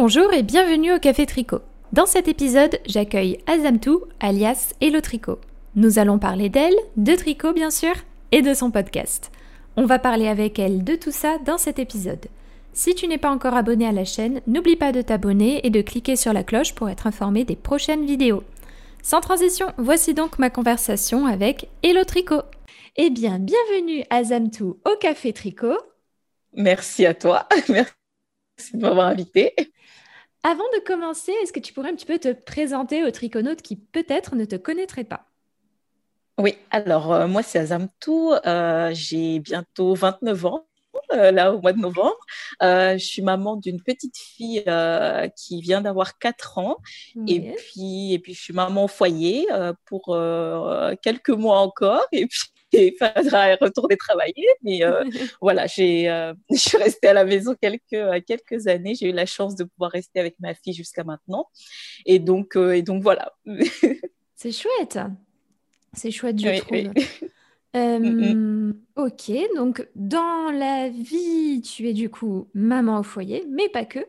Bonjour et bienvenue au Café Tricot. Dans cet épisode, j'accueille Azamtou, alias Hello Tricot. Nous allons parler d'elle, de tricot bien sûr, et de son podcast. On va parler avec elle de tout ça dans cet épisode. Si tu n'es pas encore abonné à la chaîne, n'oublie pas de t'abonner et de cliquer sur la cloche pour être informé des prochaines vidéos. Sans transition, voici donc ma conversation avec Hello Tricot. Eh bien, bienvenue Azamtou au Café Tricot. Merci à toi. Merci de m'avoir invité. Avant de commencer, est-ce que tu pourrais un petit peu te présenter aux triconautes qui peut-être ne te connaîtraient pas? Oui, alors euh, moi c'est Azamtou, euh, j'ai bientôt 29 ans. Euh, là au mois de novembre. je suis maman d'une petite fille qui vient d'avoir 4 ans et, puis, et puis je suis maman au foyer pour quelques mois encore et puis il faudra retourner travailler. Mais euh, voilà, j'ai, euh, je suis restée à la maison quelques, euh, quelques années. J'ai eu la chance de pouvoir rester avec ma fille jusqu'à maintenant. Et donc, et donc voilà. C'est chouette. C'est chouette, je trouve. Mm, mm. ok, donc dans la vie, tu es du coup maman au foyer, mais pas que.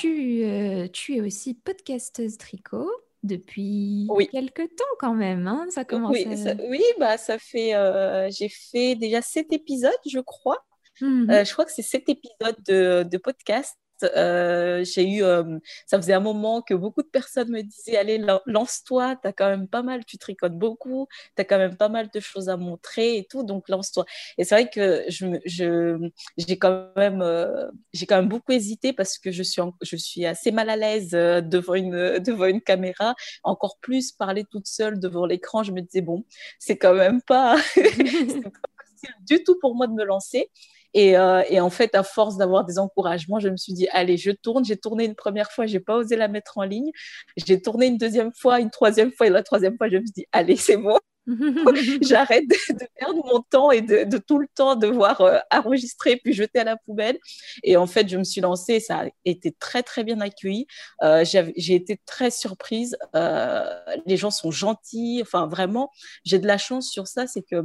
tu, tu es aussi podcasteuse tricot depuis oui. quelques temps quand même. Hein ça commence. Oui, ça, oui, bah ça fait. Euh, j'ai fait déjà sept épisodes, je crois. Mmh euh, je crois que c'est sept épisodes de, de podcast. Euh, j'ai eu, euh, ça faisait un moment que beaucoup de personnes me disaient allez lance-toi, tu as quand même pas mal, tu tricotes beaucoup, tu as quand même pas mal de choses à montrer et tout, donc lance-toi. Et c'est vrai que j'ai quand même, euh, quand même beaucoup hésité parce que je suis, je suis assez mal à l'aise devant une, devant une caméra. Encore plus parler toute seule devant l'écran, je me disais bon, c'est quand même pas du tout pour moi de me lancer. Euh, et, en fait, à force d'avoir des encouragements, je me suis dit, allez, je tourne. J'ai tourné une première fois, j'ai pas osé la mettre en ligne. J'ai tourné une deuxième fois, une troisième fois, et la troisième fois, je me suis dit, allez, c'est bon. J'arrête de, perdre mon temps et de, tout le temps devoir euh, enregistrer puis jeter à la poubelle. Et en fait, je me suis lancée. Ça a été très très bien accueilli. Euh, j'ai été très surprise. les gens sont gentils. Enfin, vraiment, j'ai de la chance sur ça. C'est que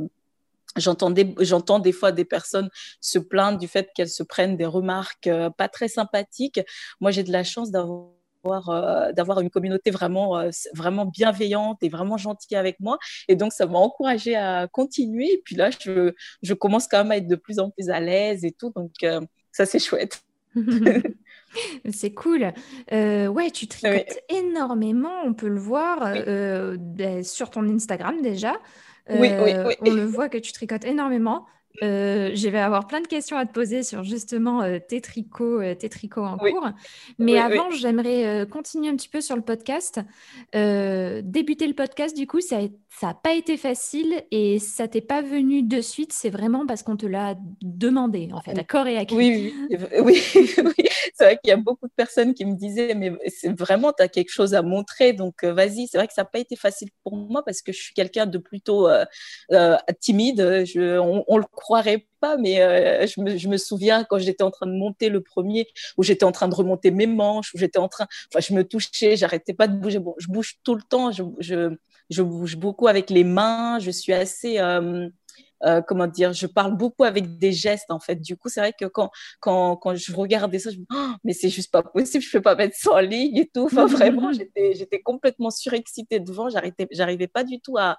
J'entends des fois des personnes se plaindre du fait qu'elles se prennent des remarques euh, pas très sympathiques. Moi, j'ai de la chance d'avoir euh, d'avoir une communauté vraiment euh, vraiment bienveillante et vraiment gentille avec moi et donc ça m'a encouragée à continuer et puis là je, je, commence quand même à être de plus en plus à l'aise et tout donc ça c'est chouette C'est cool. ouais, tu tricotes énormément, on peut le voir sur ton Instagram déjà. Oui, oui, euh, oui. On le voit que tu tricotes énormément. Euh, je vais avoir plein de questions à te poser sur justement euh, tes tricots, tes tricots en cours. Mais avant, j'aimerais continuer un petit peu sur le podcast. débuter le podcast, du coup, ça n'a pas été facile et ça t'est pas venu de suite. C'est vraiment parce qu'on te l'a demandé, en fait, à corps et à cri. Oui, oui, c'est vrai qu'il y a beaucoup de personnes qui me disaient, mais c'est vraiment, tu as quelque chose à montrer, donc euh, vas-y. C'est vrai que ça n'a pas été facile pour moi parce que je suis quelqu'un de plutôt euh, euh, timide. Je, on, ne le croirait pas, mais je me, je, me, souviens quand j'étais en train de monter le premier, où j'étais en train de remonter mes manches, où j'étais en train, enfin, je me touchais, j'arrêtais pas de bouger. Bon, je bouge tout le temps, je bouge beaucoup avec les mains, je suis assez euh, comment dire, je parle beaucoup avec des gestes en fait. Du coup, c'est vrai que quand, quand, quand je regardais ça, je me dis, oh, mais c'est juste pas possible, je peux pas mettre ça en ligne et tout. Enfin, vraiment, j'étais, j'étais complètement surexcitée devant, j'arrivais, j'arrivais pas du tout à,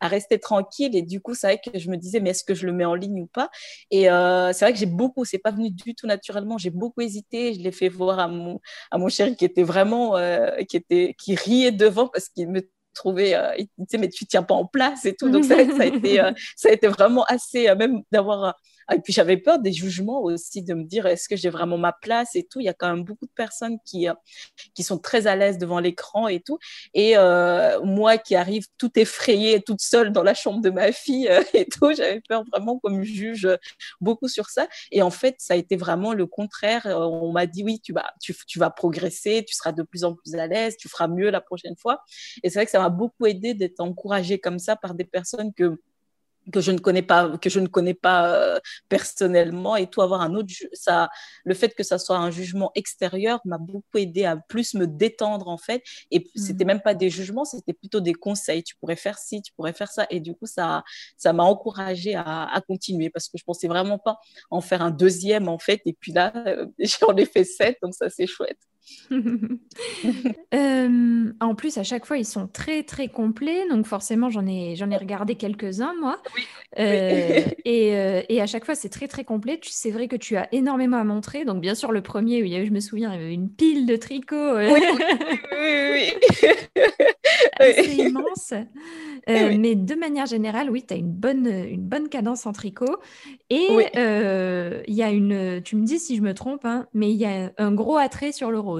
à rester tranquille. Et du coup, c'est vrai que je me disais, mais est-ce que je le mets en ligne ou pas? Et euh, c'est vrai que j'ai beaucoup, c'est pas venu du tout naturellement, j'ai beaucoup hésité. Je l'ai fait voir à mon, à mon chéri qui était vraiment, euh, qui était, qui riait devant parce qu'il me trouver, euh, il disait, mais tu tiens pas en place et tout. Donc, ça, ça, a, été, euh, ça a été vraiment assez, euh, même d'avoir et puis j'avais peur des jugements aussi, de me dire est-ce que j'ai vraiment ma place et tout. Il y a quand même beaucoup de personnes qui, qui sont très à l'aise devant l'écran et tout. Et moi qui arrive tout effrayée, toute seule dans la chambre de ma fille et tout, j'avais peur vraiment qu'on me juge beaucoup sur ça. Et en fait, ça a été vraiment le contraire. On m'a dit oui, tu vas, tu, tu vas progresser, tu seras de plus en plus à l'aise, tu feras mieux la prochaine fois. Et c'est vrai que ça m'a beaucoup aidé d'être encouragée comme ça par des personnes que que je ne connais pas que je ne connais pas euh, personnellement. Et tout avoir un autre ça le fait que ça soit un jugement extérieur m'a beaucoup aidé à plus me détendre en fait. Et mmh. c'était même pas des jugements c'était plutôt des conseils. Tu pourrais faire ci tu pourrais faire ça. Et du coup ça ça m'a encouragé à, à, continuer parce que je pensais vraiment pas en faire un deuxième en fait. Et puis là euh, j'en ai fait sept donc ça c'est chouette euh, en plus, à chaque fois, ils sont très très complets, donc forcément, j'en ai j'en ai regardé quelques-uns moi. Euh, et, euh, et, à chaque fois, c'est très très complet. C'est vrai que tu as énormément à montrer. Donc bien sûr, le premier où il y avait, je me souviens, il y avait une pile de tricots. Oui, oui, assez immense. mais de manière générale, oui, tu as une bonne, une bonne cadence en tricot. Et il y a une, tu me dis si je me trompe, hein, mais il y a un gros attrait sur le rose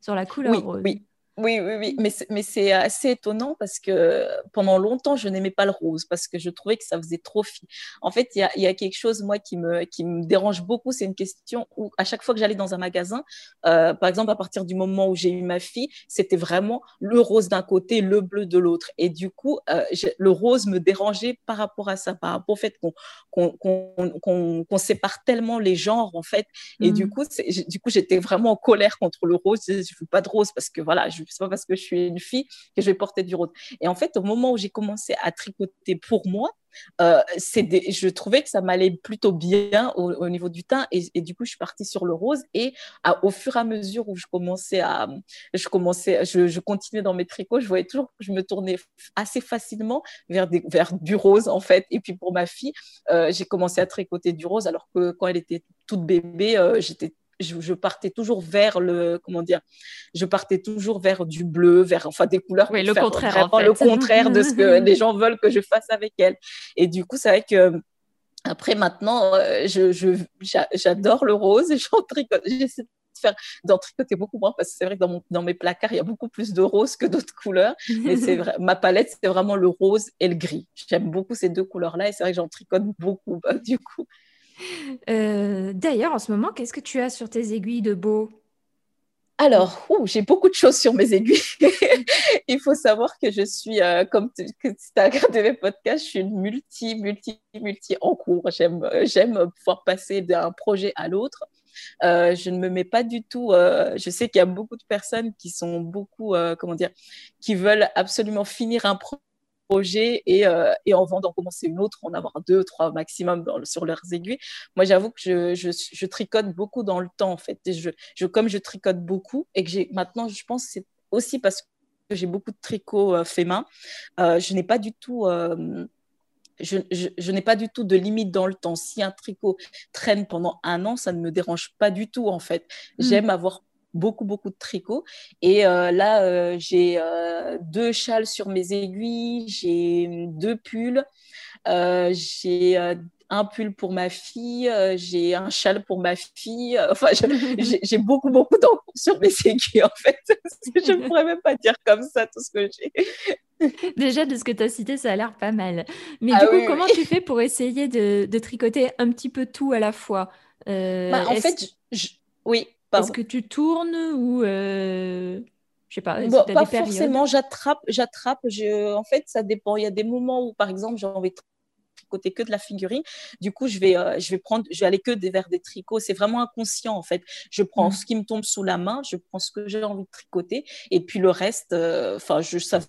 sur la couleur rose. Oui, oui, oui, oui, mais c'est assez étonnant parce que pendant longtemps, je n'aimais pas le rose parce que je trouvais que ça faisait trop fille. En fait, il y a, y a, quelque chose, moi, qui me, qui me dérange beaucoup. C'est une question où, à chaque fois que j'allais dans un magasin, euh, par exemple, à partir du moment où j'ai eu ma fille, c'était vraiment le rose d'un côté, le bleu de l'autre. Et du coup, euh, le rose me dérangeait par rapport à ça, par rapport au fait qu'on qu'on sépare tellement les genres, en fait. Et du mmh. coup, du coup, j'étais vraiment en colère contre le rose. Je ne veux pas de rose parce que voilà, je c'est pas parce que je suis une fille que je vais porter du rose. Et en fait, au moment où j'ai commencé à tricoter pour moi, euh, je trouvais que ça m'allait plutôt bien au, niveau du teint et, du coup je suis partie sur le rose et au fur et à mesure où je commençais à je commençais je, continuais dans mes tricots je voyais toujours que je me tournais assez facilement vers vers du rose en fait et puis pour ma fille euh, j'ai commencé à tricoter du rose alors que quand elle était toute bébé euh, j'étais je, partais toujours vers le comment dire je partais toujours vers du bleu vers enfin des couleurs oui, le contraire le contraire de ce que les gens veulent que je fasse avec elles. Et du coup c'est vrai que après maintenant euh, je, j'adore le rose et j'en tricote j'essaie de faire d'en tricoter beaucoup moins parce que c'est vrai que dans, mon, dans mes placards il y a beaucoup plus de rose que d'autres couleurs. Mais c'est vrai ma palette c'est vraiment le rose et le gris. J'aime beaucoup ces deux couleurs là et c'est vrai que j'en tricote beaucoup bah, du coup euh, d'ailleurs, en ce moment, qu'est-ce que tu as sur tes aiguilles de beau? Alors, j'ai beaucoup de choses sur mes aiguilles. Il faut savoir que je suis, euh, comme tu as regardé mes podcasts, je suis une multi, multi, multi en cours. J'aime, j'aime pouvoir passer d'un projet à l'autre. Euh, je ne me mets pas du tout. je sais qu'il y a beaucoup de personnes qui sont beaucoup, comment dire, qui veulent absolument finir un projet projet et, euh, et en d'en commencer une autre, en avoir deux, trois maximum sur leurs aiguilles. Moi, j'avoue que je, je, je, tricote beaucoup dans le temps, en fait. je, je, comme je tricote beaucoup et que j'ai maintenant, je pense, c'est aussi parce que j'ai beaucoup de tricots euh, faits main, euh, je n'ai pas du tout. Euh, je, je, je n'ai pas du tout de limite dans le temps. Si un tricot traîne pendant un an, ça ne me dérange pas du tout, en fait. Mmh. J'aime avoir beaucoup, beaucoup de tricot. Et euh, là, euh, j'ai euh, deux châles sur mes aiguilles, j'ai deux pulls, j'ai un pull pour ma fille, j'ai un châle pour ma fille. Enfin, j'ai beaucoup, beaucoup d'encre sur mes aiguilles, en fait. je ne pourrais même pas dire comme ça tout ce que j'ai. Déjà, de ce que tu as cité, ça a l'air pas mal. Mais ah du coup, comment tu fais pour essayer de, de, tricoter un petit peu tout à la fois? Bah, En fait, oui, est-ce que tu tournes ou euh... je sais pas Pas forcément. J'attrape, j'attrape. Je... En fait, ça dépend. Il y a des moments où, par exemple, j'ai envie de tricoter que de la figurine. Du coup, je vais, euh, je vais prendre, je vais aller que des vers des tricots. C'est vraiment inconscient en fait. Je prends mmh. ce qui me tombe sous la main, je prends ce que j'ai envie de tricoter, et puis le reste, euh, enfin, je ça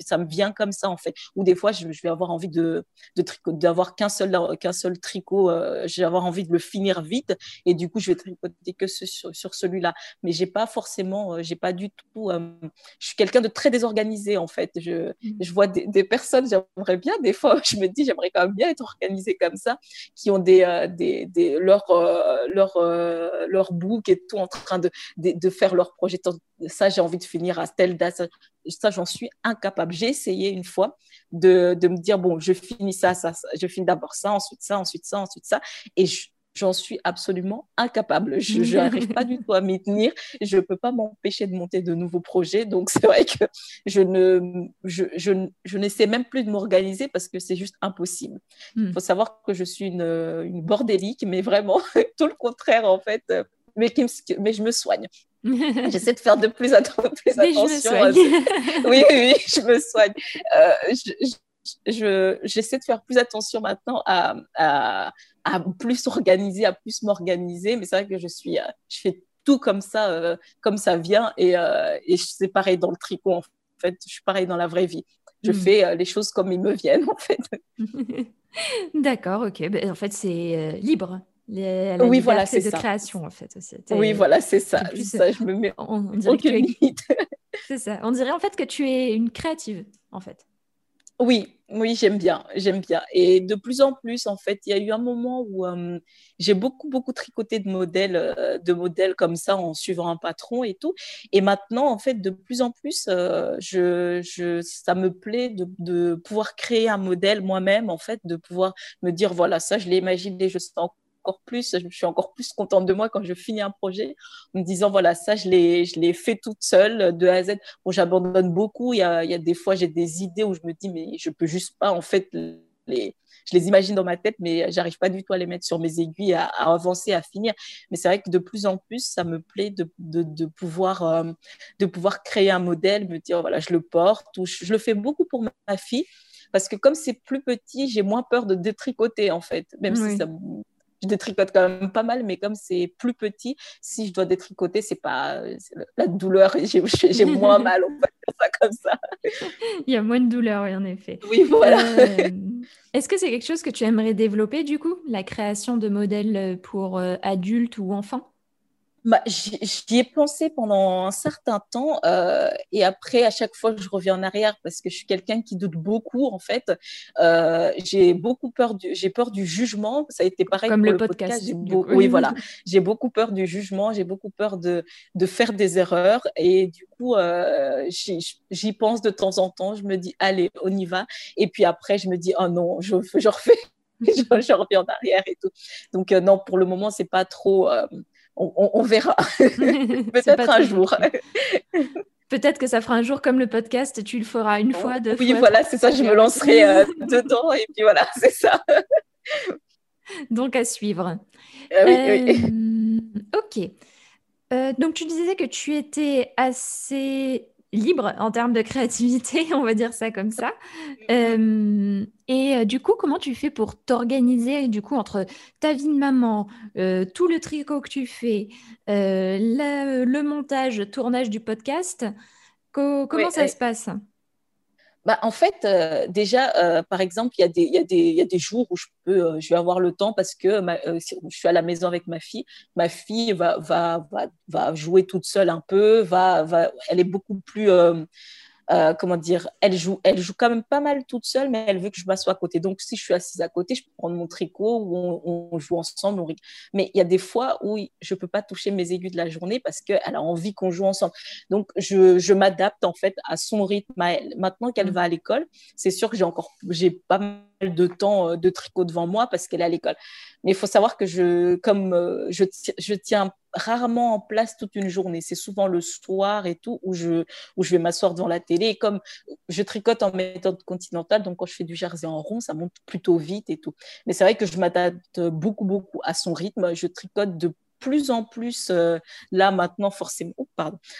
ça me vient comme ça en fait. Ou des fois, je, vais avoir envie de, de tricot, d'avoir qu'un seul, qu'un seul tricot. Euh, je vais avoir envie de le finir vite et du coup, je vais tricoter que sur, sur celui-là. Mais j'ai pas forcément, euh, j'ai pas du tout. Euh, je suis quelqu'un de très désorganisé en fait. Je, mmh. je vois des, des personnes, j'aimerais bien. Des fois, je me dis, j'aimerais quand même bien être organisée comme ça, qui ont des, des, des leur, leur, leur book et tout en train de, de, de faire leur projet. Ça, j'ai envie de finir à telle date ça, j'en suis incapable. J'ai essayé une fois de, de, me dire, bon, je finis ça, ça, je finis d'abord ça, ensuite ça, ensuite ça, ensuite ça. Et j'en suis absolument incapable. Je n'arrive pas du tout à m'y tenir. Je ne peux pas m'empêcher de monter de nouveaux projets. Donc, c'est vrai que je ne, je, je, je n'essaie même plus de m'organiser parce que c'est juste impossible. Il hmm. faut savoir que je suis une, une bordélique, mais vraiment tout le contraire, en fait. Mais, mais je me soigne. J'essaie de faire de plus, plus attention. oui, oui, oui, je me soigne. Euh, j'essaie de faire plus attention maintenant à, à, à plus organiser, à plus m'organiser. Mais c'est vrai que je suis, je fais tout comme ça, euh, comme ça vient. Et, euh, et c'est pareil dans le tricot, en fait. Je suis pareil dans la vraie vie. Je hmm. fais euh, les choses comme ils me viennent, en fait. D'accord, ok. Ben, en fait, c'est libre. Les, la oui, voilà, c'est de création, en fait. Oui, voilà, c'est ça. ça. Je me mets on, dirait aucune limite. c'est ça. On dirait en fait que tu es une créative, en fait. Oui, oui, j'aime bien, j'aime bien. Et de plus en plus, en fait, il y a eu un moment où euh, j'ai beaucoup, beaucoup tricoté de modèles, euh, de modèles comme ça en suivant un patron et tout. Et maintenant, en fait, de plus en plus, euh, je, je, ça me plaît de, de pouvoir créer un modèle moi-même, en fait, de pouvoir me dire, voilà, ça, je l'ai imaginé, je sens encore plus, je suis encore plus contente de moi quand je finis un projet en me disant voilà, ça, je l'ai, je l'ai fait toute seule de A à Z. Bon, j'abandonne beaucoup. Il y a, il y a des fois, j'ai des idées où je me dis, mais je peux juste pas, en fait, les, je les imagine dans ma tête, mais j'arrive pas du tout à les mettre sur mes aiguilles, à, avancer, à finir. Mais c'est vrai que de plus en plus, ça me plaît de, de, de pouvoir, euh, de pouvoir créer un modèle, me dire, voilà, je le porte. Ou je, le fais beaucoup pour ma, fille, parce que comme c'est plus petit, j'ai moins peur de détricoter, en fait, même si ça je détricote quand même pas mal, mais comme c'est plus petit, si je dois détricoter, c'est pas la douleur, j'ai moins mal, on va dire ça comme ça. Il y a moins de douleur, oui, en effet. Oui, voilà. Euh, est-ce que c'est quelque chose que tu aimerais développer, du coup, la création de modèles pour euh, adultes ou enfants? Bah, J'y ai pensé pendant un certain temps euh, et après, à chaque fois, je reviens en arrière parce que je suis quelqu'un qui doute beaucoup en fait. Euh, j'ai beaucoup peur du, j'ai peur du jugement. Ça a été pareil Comme le, podcast. Oui, voilà. J'ai beaucoup peur du jugement. J'ai beaucoup peur de, de faire des erreurs et du coup, euh, j'y pense de temps en temps. Je me dis, allez, on y va. Et puis après, je me dis, oh non, je, je refais. je, je, reviens en arrière et tout. Donc non, pour le moment, c'est pas trop on, verra. Peut-être un jour. Peut-être que ça fera un jour comme le podcast, tu le feras une fois, deux oui, fois. Oui, voilà, c'est ça, je me lancerai euh, dedans et puis voilà, c'est ça. Donc à suivre. Ah oui, oui. Euh, ok. Euh, donc tu disais que tu étais assez libre en termes de créativité, on va dire ça comme ça. Euh, et euh, du coup, comment tu fais pour t'organiser du coup entre ta vie de maman, euh, tout le tricot que tu fais, le montage, tournage du podcast? Comment ça se passe? Bah, en fait, euh, déjà, euh, par exemple, il y, a des, jours où je, peux, euh, je vais avoir le temps parce que je suis à la maison avec ma fille. Ma fille va, jouer toute seule un peu, elle est beaucoup plus euh, comment dire, elle joue, elle joue quand même pas mal toute seule, mais elle veut que je m'assoie à côté. Donc, si je suis assise à côté, je peux prendre mon tricot ou on, joue ensemble. Mais il y a des fois où je peux pas toucher mes aiguilles de la journée parce qu'elle a envie qu'on joue ensemble. Donc, je, je m'adapte en fait à son rythme à elle. Maintenant qu'elle mmh. va à l'école, c'est sûr que j'ai encore, j'ai pas mal de temps euh, de tricot devant moi parce qu'elle est à l'école. Mais il faut savoir que je, comme euh, je, je tiens rarement en place toute une journée. C'est souvent le soir et tout où je, où je vais m'asseoir devant la télé. Et comme je tricote en méthode continentale, donc quand je fais du jersey en rond, ça monte plutôt vite et tout. Mais c'est vrai que je m'adapte beaucoup, beaucoup à son rythme. Je tricote de plus en plus euh, là maintenant forcément oh,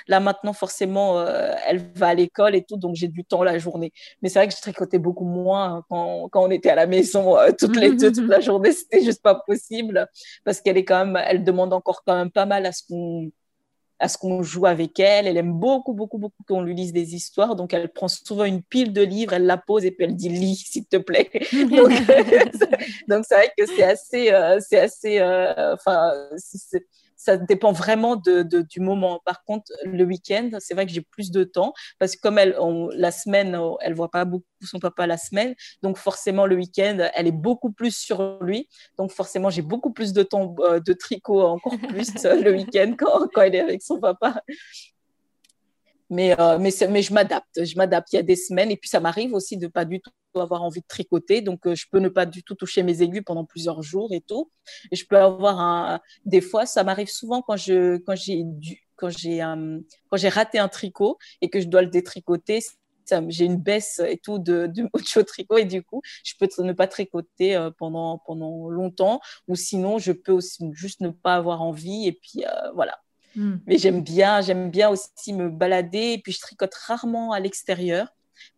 là maintenant forcément euh, elle va à l'école et tout donc j'ai du temps la journée. Mais c'est vrai que je tricotais beaucoup moins hein, quand, quand, on était à la maison euh, toutes les deux toute la journée. C'était juste pas possible parce qu'elle est quand même elle demande encore quand même pas mal à ce qu'on à ce qu'on joue avec elle. Elle aime beaucoup, beaucoup, beaucoup qu'on lui lise des histoires. Donc, elle prend souvent une pile de livres, elle la pose et puis elle dit lis, s'il te plaît. donc, c'est vrai que c'est assez, euh, c'est assez, euh, enfin, ça dépend vraiment de, du moment. Par contre, le week-end, c'est vrai que j'ai plus de temps parce que comme elle, la semaine, elle voit pas beaucoup son papa la semaine, donc forcément le week-end, elle est beaucoup plus sur lui. Donc forcément, j'ai beaucoup plus de temps euh, de tricot, encore plus le week-end quand, quand elle est avec son papa. Mais, euh, mais, mais je m'adapte, je m'adapte. Il y a des semaines et puis ça m'arrive aussi de pas du tout avoir envie de tricoter, donc euh, je peux ne pas du tout toucher mes aiguilles pendant plusieurs jours et tout. Je peux avoir un, des fois, ça m'arrive souvent quand je, quand j'ai quand j'ai, euh, quand j'ai raté un tricot et que je dois le détricoter, j'ai une baisse et tout de, de au tricot et du coup, je peux ne pas tricoter pendant, pendant longtemps ou sinon, je peux aussi juste ne pas avoir envie et puis voilà. Hmm. Mais j'aime bien, j'aime bien aussi me balader. Et puis, je tricote rarement à l'extérieur.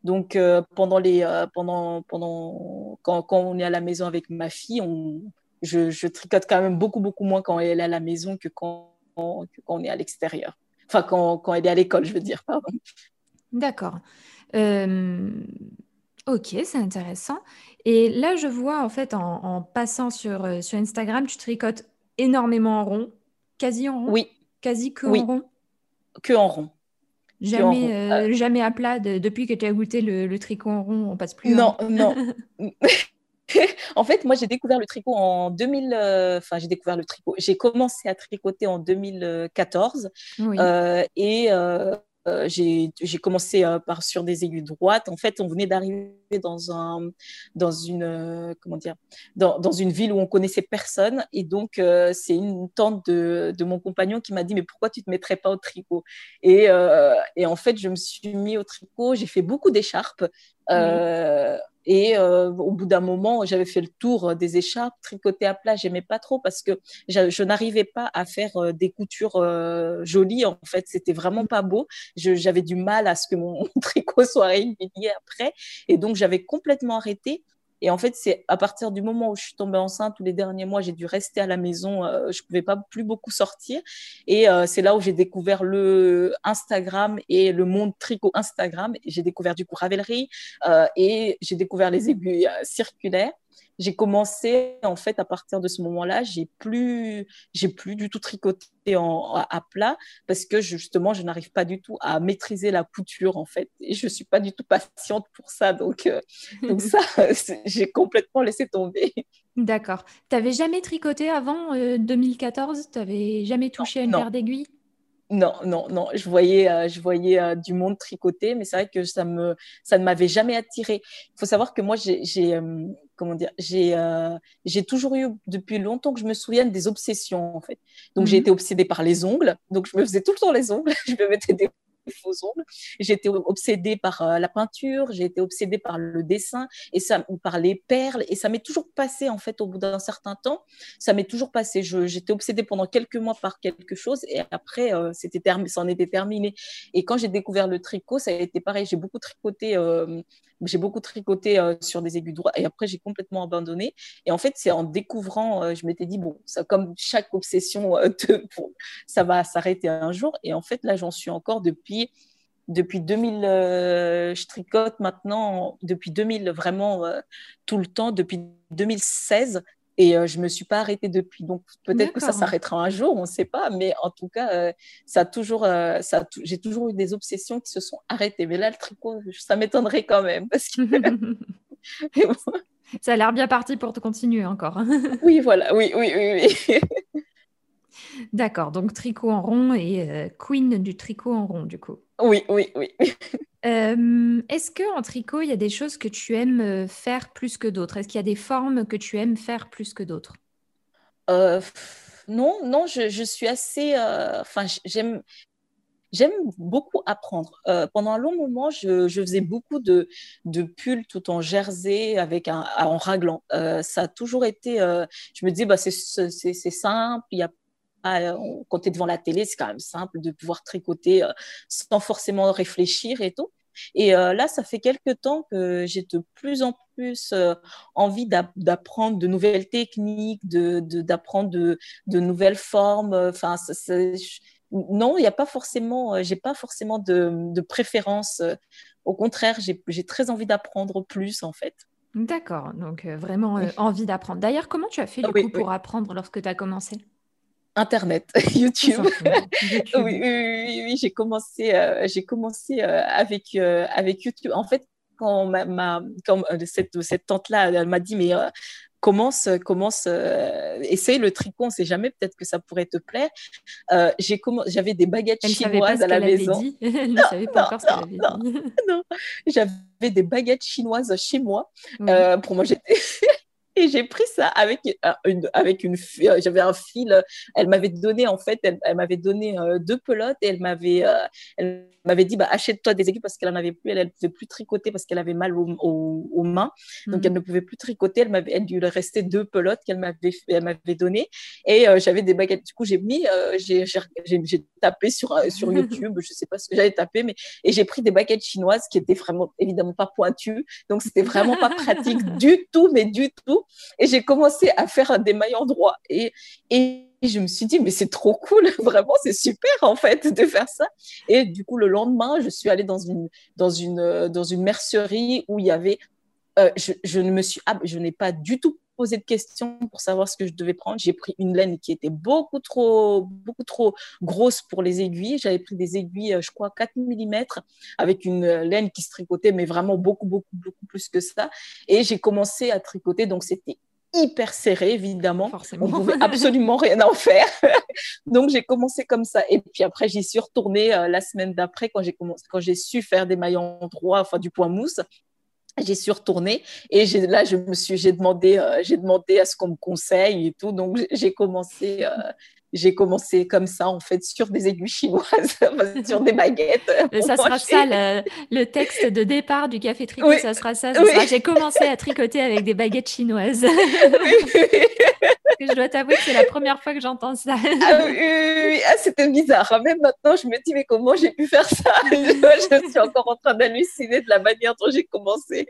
Donc, pendant les, pendant, pendant, quand, quand, on est à la maison avec ma fille, on, je, je, tricote quand même beaucoup, beaucoup moins quand elle est à la maison que quand, que quand on est à l'extérieur. Enfin, quand, quand, elle est à l'école, je veux dire, pardon. D'accord. Ok, c'est intéressant. Et là, je vois en fait en, en passant sur, sur Instagram, tu tricotes énormément en rond, quasi en rond? Oui. Quasi que en rond. Que en rond. Jamais, euh, euh, jamais à plat depuis que tu as goûté le, tricot en rond, on passe plus. Non, non. en fait, moi, j'ai découvert le tricot en 2000. Euh, enfin, j'ai découvert le tricot. J'ai commencé à tricoter en 2014. et euh, j'ai commencé euh, par sur des aiguilles droites. En fait, on venait d'arriver dans un, dans une, euh, comment dire, dans, dans, une ville où on connaissait personne. Et donc, c'est une tante de, de, mon compagnon qui m'a dit, mais pourquoi tu te mettrais pas au tricot? Et, et, en fait, je me suis mis au tricot. J'ai fait beaucoup d'écharpes. Et euh, au bout d'un moment, j'avais fait le tour des écharpes, tricoter à plat, j'aimais pas trop parce que je, n'arrivais pas à faire euh, des coutures euh, jolies. En fait, c'était vraiment pas beau. J'avais du mal à ce que mon tricot soit régulier après, et donc j'avais complètement arrêté. Et en fait, c'est à partir du moment où je suis tombée enceinte, tous les derniers mois, j'ai dû rester à la maison. Euh, je pouvais pas plus beaucoup sortir. Et euh, c'est là où j'ai découvert le Instagram et le monde tricot Instagram. J'ai découvert du coup Ravelry euh, et j'ai découvert les aiguilles circulaires j'ai commencé en fait à partir de ce moment-là, j'ai plus, j'ai plus du tout tricoté en, à, plat parce que justement, je n'arrive pas du tout à maîtriser la couture en fait et je suis pas du tout patiente pour ça. Donc, euh, donc ça, j'ai complètement laissé tomber. D'accord. Tu n'avais jamais tricoté avant 2014 Tu n'avais jamais touché à une paire d'aiguilles? Non, non, non. Je voyais, euh, je voyais euh, du monde tricoter, mais c'est vrai que ça me, ça ne m'avait jamais attiré. Il faut savoir que moi, j'ai, euh, comment dire, j'ai, j'ai toujours eu depuis longtemps que je me souvienne des obsessions en fait. Donc j'ai mhm. été obsédée par les ongles, donc je me faisais tout le temps les ongles. je me mettais des faux ongles. J'ai été obsédée par euh, la peinture, j'ai été obsédée par le dessin et ça, ou par les perles. Et ça m'est toujours passé, en fait, au bout d'un certain temps. Ça m'est toujours passé. J'étais obsédée pendant quelques mois par quelque chose et après, euh, c'était ça en était terminé. Et quand j'ai découvert le tricot, ça a été pareil. J'ai beaucoup tricoté euh, j'ai beaucoup tricoté euh, sur des aiguilles droites et après j'ai complètement abandonné. Et en fait, c'est en découvrant, euh, je m'étais dit bon, ça comme chaque obsession, euh, ça va s'arrêter un jour. Et en fait, là, j'en suis encore depuis depuis 2000. je tricote maintenant depuis 2000 vraiment tout le temps depuis 2016. Et euh, je ne me suis pas arrêtée depuis. Donc, peut-être que ça s'arrêtera un jour, on ne sait pas. Mais en tout cas, euh, ça toujours, euh, ça j'ai toujours eu des obsessions qui se sont arrêtées. Mais là, le tricot, ça m'étonnerait quand même. Parce que... Ça a l'air bien parti pour te continuer encore. oui, voilà. Oui, oui, oui. oui. D'accord. Donc, tricot en rond et queen du tricot en rond, du coup. Oui, oui, oui. Est-ce que en tricot, il y a des choses que tu aimes faire plus que d'autres? Est-ce qu'il y a des formes que tu aimes faire plus que d'autres? Non, non, je, suis assez. Enfin, j'aime. J'aime beaucoup apprendre. pendant un long moment, je, faisais beaucoup de, de pulls tout en jersey avec un, en raglan. ça a toujours été. je me disais, bah, c'est simple, il y a euh, quand tu es devant la télé, c'est quand même simple de pouvoir tricoter euh, sans forcément réfléchir et tout. Et euh, là, ça fait quelques temps que j'ai de plus en plus envie d'apprendre de nouvelles techniques, d'apprendre de, de, nouvelles formes. Enfin, non, il n'y a pas forcément, j'ai pas forcément de, de préférence. Au contraire, j'ai très envie d'apprendre plus en fait. D'accord, donc vraiment envie d'apprendre. D'ailleurs, comment tu as fait du coup pour apprendre lorsque tu as commencé? Internet, YouTube. oui, oui, oui, oui j'ai commencé, euh, j'ai commencé euh, avec, euh, avec YouTube. En fait, quand, ma, ma quand cette, cette tante-là, elle m'a dit, mais commence, commence, essaye le tricot, on sait jamais, peut-être que ça pourrait te plaire. j'ai j'avais des baguettes chinoises à la maison. Dit. Elle ne savait pas encore ce qu'elle avait non, dit. non, j'avais des baguettes chinoises chez moi. pour moi, j'étais Et j'ai pris ça avec euh, une, avec une, euh, j'avais un fil. Elle m'avait donné en fait, elle, m'avait donné euh, deux pelotes et elle m'avait, elle m'avait dit bah achète-toi des aiguilles parce qu'elle en avait plus, elle, ne pouvait plus tricoter parce qu'elle avait mal aux, mains, donc mhm. elle ne pouvait plus tricoter. Elle m'avait, elle lui restait deux pelotes qu'elle m'avait, elle m'avait donné et j'avais des baguettes. Du coup j'ai mis, j'ai, j'ai, tapé sur sur YouTube, je sais pas ce que j'avais tapé, mais et j'ai pris des baguettes chinoises qui étaient vraiment évidemment pas pointues, donc c'était vraiment pas pratique du tout, mais du tout. Et j'ai commencé à faire des mailles droits. Et, et je me suis dit, mais c'est trop cool, vraiment, c'est super en fait de faire ça. Et du coup, le lendemain, je suis allée dans une, dans une, dans une mercerie où il y avait, euh, je, je, ne me suis, ah, je n'ai pas du tout posé de questions pour savoir ce que je devais prendre. J'ai pris une laine qui était beaucoup trop, beaucoup trop grosse pour les aiguilles. J'avais pris des aiguilles, je crois, 4 mm avec une laine qui se tricotait, mais vraiment beaucoup, beaucoup, beaucoup plus que ça. Et j'ai commencé à tricoter. Donc, c'était hyper serré, évidemment. Forcément. On pouvait absolument rien en faire. Donc, j'ai commencé comme ça. Et puis après, j'y suis retournée euh, la semaine d'après quand j'ai commencé, quand j'ai su faire des maillons droits, enfin du point mousse j'ai suis retournée et là je me suis j'ai demandé euh, j'ai demandé à ce qu'on me conseille et tout. Donc j'ai commencé euh, j'ai commencé comme ça en fait sur des aiguilles chinoises sur des baguettes ça sera ça le, texte de départ du café tricot ça sera ça, j'ai commencé à tricoter avec des baguettes chinoises je dois t'avouer que c'est la première fois que j'entends ça. ah oui, ah, c'était bizarre. Hein. Même maintenant, je me dis, mais comment j'ai pu faire ça? Je suis encore en train d'halluciner de la manière dont j'ai commencé.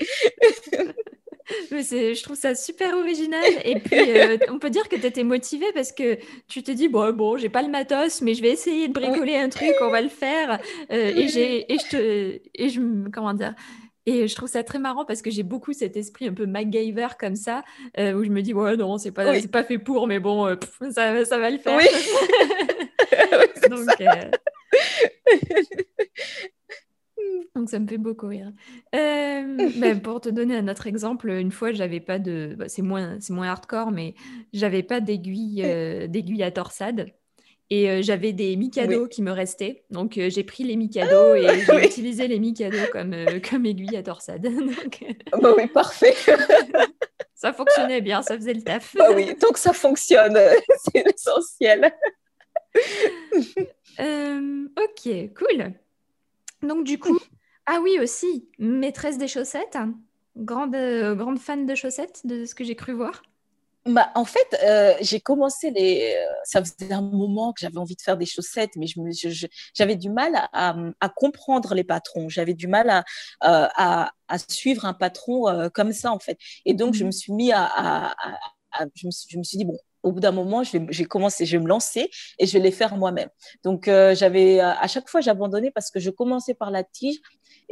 Mais je trouve ça super original. Et puis, euh, on peut dire que tu étais motivée parce que tu te dis, bon, bon, j'ai pas le matos, mais je vais essayer de bricoler un truc, on va le faire. Euh, et, j'ai, et je te, et je, comment dire, et je trouve ça très marrant parce que j'ai beaucoup cet esprit un peu MacGyver comme ça, euh, où je me dis, ouais, non, c'est pas, c'est pas fait pour, mais bon, ça, ça, va le faire. Oui. Donc, Donc, ça me fait beaucoup rire. Ben, pour te donner un autre exemple, une fois, j'avais pas de. Bah, c'est moins, c'est moins hardcore, mais j'avais pas d'aiguille, d'aiguille à torsade. Et euh, j'avais des Mikado qui me restaient. Donc euh, j'ai pris les Mikado et j'ai utilisé les Mikado comme, euh, comme aiguille à torsade. donc, bah oui, parfait. ça fonctionnait bien, ça faisait le taf. Bah oui, donc ça fonctionne, c'est l'essentiel. ok, cool. Donc du coup, ah oui aussi, maîtresse des chaussettes, grande, grande fan de chaussettes, de ce que j'ai cru voir. Bah, en fait, euh, j'ai commencé les. Euh, ça faisait un moment que j'avais envie de faire des chaussettes, mais je j'avais du mal à, à, comprendre les patrons. J'avais du mal à, euh, à, à, suivre un patron comme ça, en fait. Et donc, je mmh me suis mis à. je, me suis, je me suis dit, bon, au bout d'un moment, je vais, commencé, je vais me lancer et je vais les faire moi-même. Donc, j'avais à chaque fois, j'abandonnais parce que je commençais par la tige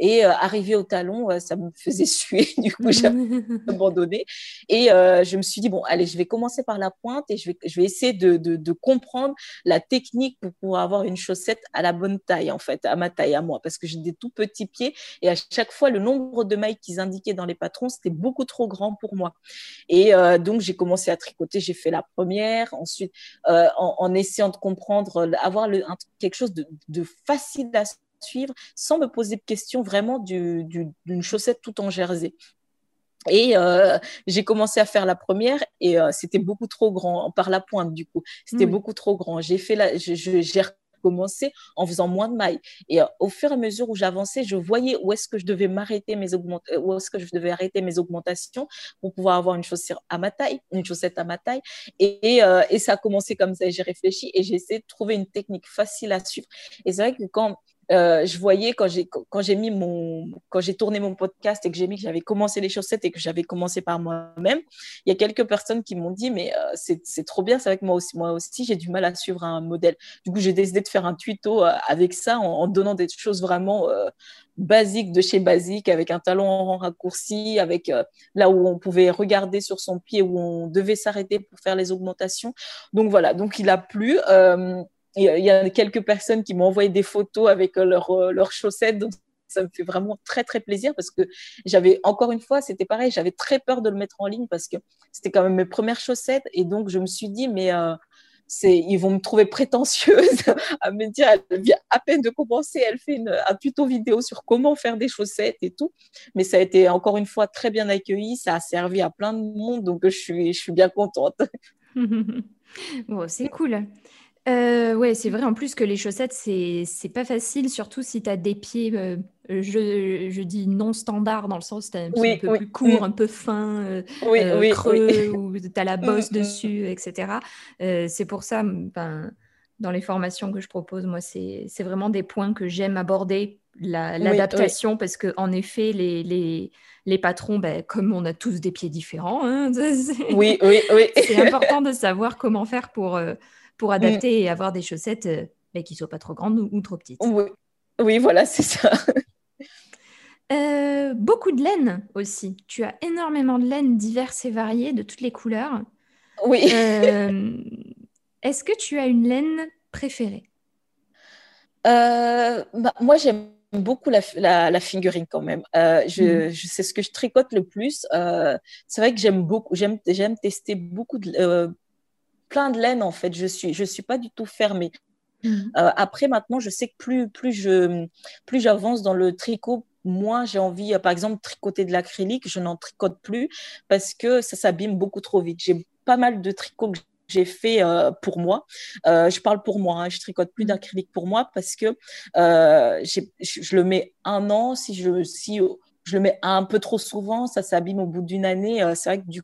et euh, arrivé au talon, euh, ça me faisait suer. Du coup, j'ai abandonné. Et euh, je me suis dit, bon, allez, je vais commencer par la pointe et je vais, je vais essayer de, de, comprendre la technique pour pouvoir avoir une chaussette à la bonne taille, en fait, à ma taille, à moi, parce que j'ai des tout petits pieds. Et à chaque fois, le nombre de mailles qu'ils indiquaient dans les patrons, c'était beaucoup trop grand pour moi. Et donc, j'ai commencé à tricoter. J'ai fait la première. Ensuite, en, essayant de comprendre, avoir le, quelque chose de, de facile à suivre sans me poser de questions vraiment d'une chaussette tout en jersey. Et euh, j'ai commencé à faire la première et euh, c'était beaucoup trop grand par la pointe du coup. C'était beaucoup trop grand. J'ai fait la, j'ai commencé en faisant moins de mailles. Et euh, au fur et à mesure où j'avançais, je voyais où est-ce que je devais m'arrêter mes où est-ce que je devais arrêter mes augmentations pour pouvoir avoir une chaussure à ma taille, une chaussette à ma taille. Et, et ça a commencé comme ça. J'ai réfléchi et j'ai essayé de trouver une technique facile à suivre. Et c'est vrai que quand euh, je voyais quand j'ai quand j'ai mis mon quand j'ai tourné mon podcast et que j'ai mis que j'avais commencé les chaussettes et que j'avais commencé par moi-même, il y a quelques personnes qui m'ont dit mais euh, c'est trop bien, c'est que moi aussi moi aussi j'ai du mal à suivre un modèle. Du coup j'ai décidé de faire un tuto euh, avec ça en, donnant des choses vraiment basiques de chez basique avec un talon en raccourci, avec là où on pouvait regarder sur son pied où on devait s'arrêter pour faire les augmentations. Donc voilà, donc il a plu il y a quelques personnes qui m'ont envoyé des photos avec euh, leurs euh, leurs chaussettes. Donc, ça me fait vraiment très, très plaisir parce que j'avais, encore une fois, c'était pareil, j'avais très peur de le mettre en ligne parce que c'était quand même mes premières chaussettes. Et donc, je me suis dit, mais euh, ils vont me trouver prétentieuse à me dire, elle vient à peine de commencer, elle fait un tuto vidéo sur comment faire des chaussettes et tout. Mais ça a été encore une fois très bien accueilli, ça a servi à plein de monde, donc je suis, je suis bien contente. bon, c'est cool. Euh, ouais, c'est vrai en plus que les chaussettes, c'est c'est pas facile, surtout si tu as des pieds, euh, je, je dis non standard dans le sens tu as un pied un peu plus court, mm. un peu fin, euh, creux, ou tu as la mm, bosse mm. dessus, etc. c'est pour ça, ben, dans les formations que je propose, moi, c'est c'est vraiment des points que j'aime aborder, l'adaptation, parce que en effet, les, les, les patrons, ben, comme on a tous des pieds différents, hein, Oui, oui, oui. c'est important de savoir comment faire pour pour mm. adapter et avoir des chaussettes euh, mais qui soient pas trop grandes ou, trop petites. Oui, voilà, c'est ça. Euh, beaucoup de laine aussi. Tu as énormément de laine diverses et variées, de toutes les couleurs. Oui. Euh, est-ce que tu as une laine préférée? Bah, Moi, j'aime beaucoup la, la, fingering quand même. je, mm. je, c'est ce que je tricote le plus. c'est vrai que j'aime beaucoup, j'aime, j'aime tester beaucoup de, plein de laine en fait. Je suis, je suis pas du tout fermée. Mhm. Euh, après, maintenant, je sais que plus, plus je, plus j'avance dans le tricot, moins j'ai envie, euh, par exemple, tricoter de l'acrylique. Je n'en tricote plus parce que ça s'abîme beaucoup trop vite. J'ai pas mal de tricots que j'ai fait euh, pour moi. je parle pour moi, hein, je tricote plus mhm. d'acrylique pour moi parce que je, je, le mets un an. Si je, si je le mets un peu trop souvent, ça s'abîme au bout d'une année. c'est vrai que du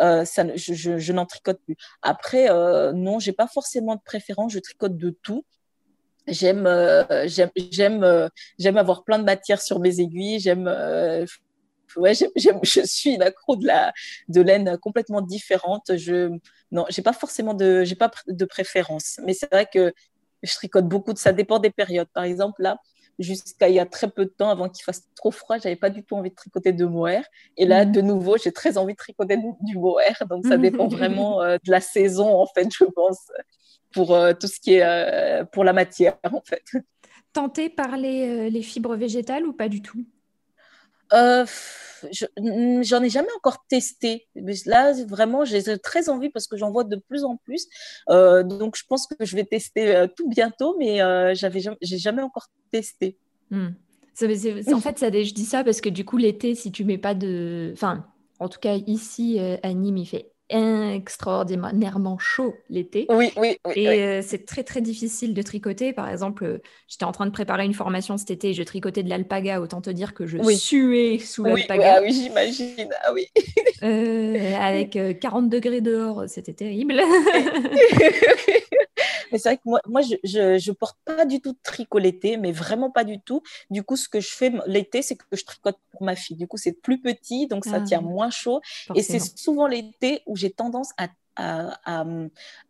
euh, ça, je, n'en tricote plus. Après, euh, non, j'ai pas forcément de préférence, je tricote de tout. J'aime, euh, j'aime, j'aime, j'aime avoir plein de matières sur mes aiguilles. J'aime, ouais, j'aime, je suis une accro de la, de laine complètement différente. Je, non, j'ai pas forcément de, j'ai pas de préférence. Mais c'est vrai que je tricote beaucoup de ça. Dépend des périodes. Par exemple, là, jusqu'à il y a très peu de temps, avant qu'il fasse trop froid, j'avais pas du tout envie de tricoter de mohair. Et là, mhm. de nouveau, j'ai très envie de tricoter du mohair. Donc, ça dépend vraiment euh, de la saison, en fait, je pense, pour euh, tout ce qui est euh, pour la matière, en fait. Tenter par les, les fibres végétales ou pas du tout? J'en ai jamais encore testé. Là, vraiment, j'ai très envie parce que j'en vois de plus en plus. donc, je pense que je vais tester tout bientôt, mais j'avais, j'ai jamais encore testé. Hmm. en fait, je dis ça parce que du coup, l'été, si tu mets pas de. Enfin, en tout cas, ici, à Nîmes, il fait extraordinairement chaud l'été. Oui, oui, oui. Et euh, c'est très, très difficile de tricoter. Par exemple, euh, j'étais en train de préparer une formation cet été, je tricotais de l'alpaga. Autant te dire que je suais sous l'alpaga. Ah oui, j'imagine. Ah oui. Euh, avec 40 degrés dehors, c'était terrible. Mais c'est vrai que moi, moi je, je, porte pas du tout de tricot l'été, mais vraiment pas du tout. Du coup, ce que je fais l'été, c'est que je tricote pour ma fille. Du coup, c'est plus petit, donc ça tient ah. moins chaud. Et c'est souvent l'été où j'ai tendance à à,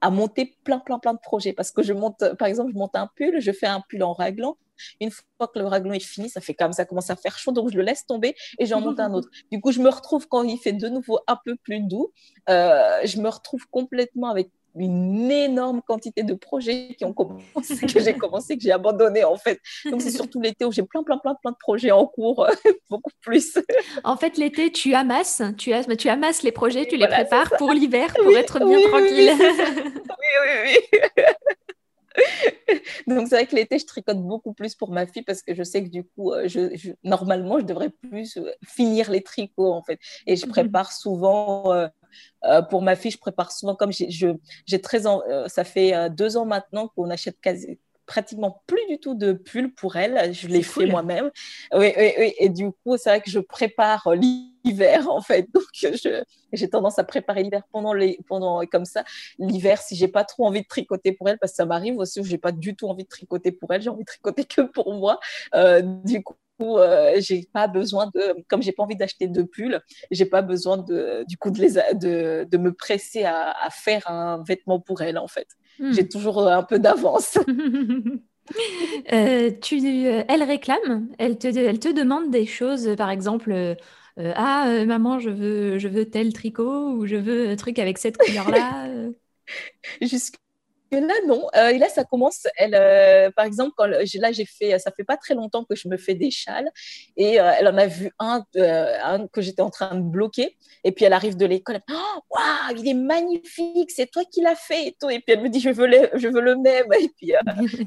à, monter plein, plein, plein de projets. Parce que je monte, par exemple, je monte un pull, je fais un pull en raglan. Une fois que le raglan est fini, ça fait comme ça commence à faire chaud, donc je le laisse tomber et j'en monte un autre. Du coup, je me retrouve quand il fait de nouveau un peu plus doux, euh, je me retrouve complètement avec une énorme quantité de projets qui ont commencé, que j'ai commencé, que j'ai abandonné en fait. Donc c'est surtout l'été où j'ai plein, plein, plein, plein de projets en cours, beaucoup plus. En fait, l'été, tu amasses, tu, as, tu amasses les projets, tu les prépares pour l'hiver, pour être bien tranquille. Oui, oui, oui. Donc c'est vrai que l'été, je tricote beaucoup plus pour ma fille parce que je sais que du coup, euh, je, normalement, je devrais plus euh, finir les tricots en fait. Et je mhm. prépare souvent euh, euh, pour ma fille, je prépare souvent comme j'ai 13 ans, euh, ça fait euh, deux ans maintenant qu'on achète quasi, pratiquement plus du tout de pull pour elle. Je l'ai fait moi-même. Oui, oui, oui. Et du coup, c'est vrai que je prépare l'hiver en fait. Donc, j'ai tendance à préparer l'hiver pendant les, pendant comme ça. L'hiver, si j'ai pas trop envie de tricoter pour elle, parce que ça m'arrive aussi où j'ai pas du tout envie de tricoter pour elle, j'ai envie de tricoter que pour moi. du coup, euh, j'ai pas besoin de, comme j'ai pas envie d'acheter de pulls, j'ai pas besoin de, du coup de, les, de, de me presser à, à, faire un vêtement pour elle en fait. Hmm. J'ai toujours un peu d'avance. euh, tu, elle réclame, elle te, elle te demande des choses, par exemple. Euh, ah euh, maman je veux je veux tel tricot ou je veux un truc avec cette couleur là Jusque là, non. Euh, et là, ça commence. Elle, euh, par exemple, quand là, j'ai fait, ça fait pas très longtemps que je me fais des châles, et euh, elle en a vu un, que j'étais en train de bloquer. Et puis elle arrive de l'école, oh, waouh, il est magnifique, c'est toi qui l'as fait et tout. Et puis elle me dit, je veux le, je veux le même. Et puis,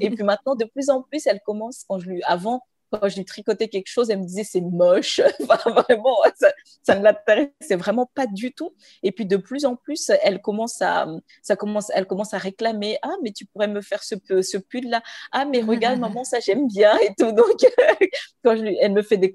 et puis maintenant, de plus en plus, elle commence quand je lui, avant, quand je lui tricotais quelque chose, elle me disait c'est moche. vraiment, ça, ne l'intéressait vraiment pas du tout. Et puis de plus en plus, elle commence à, ça commence, elle commence à réclamer ah mais tu pourrais me faire ce, ce pull là. Ah mais regarde maman ça j'aime bien et tout. Donc quand je lui, elle me fait des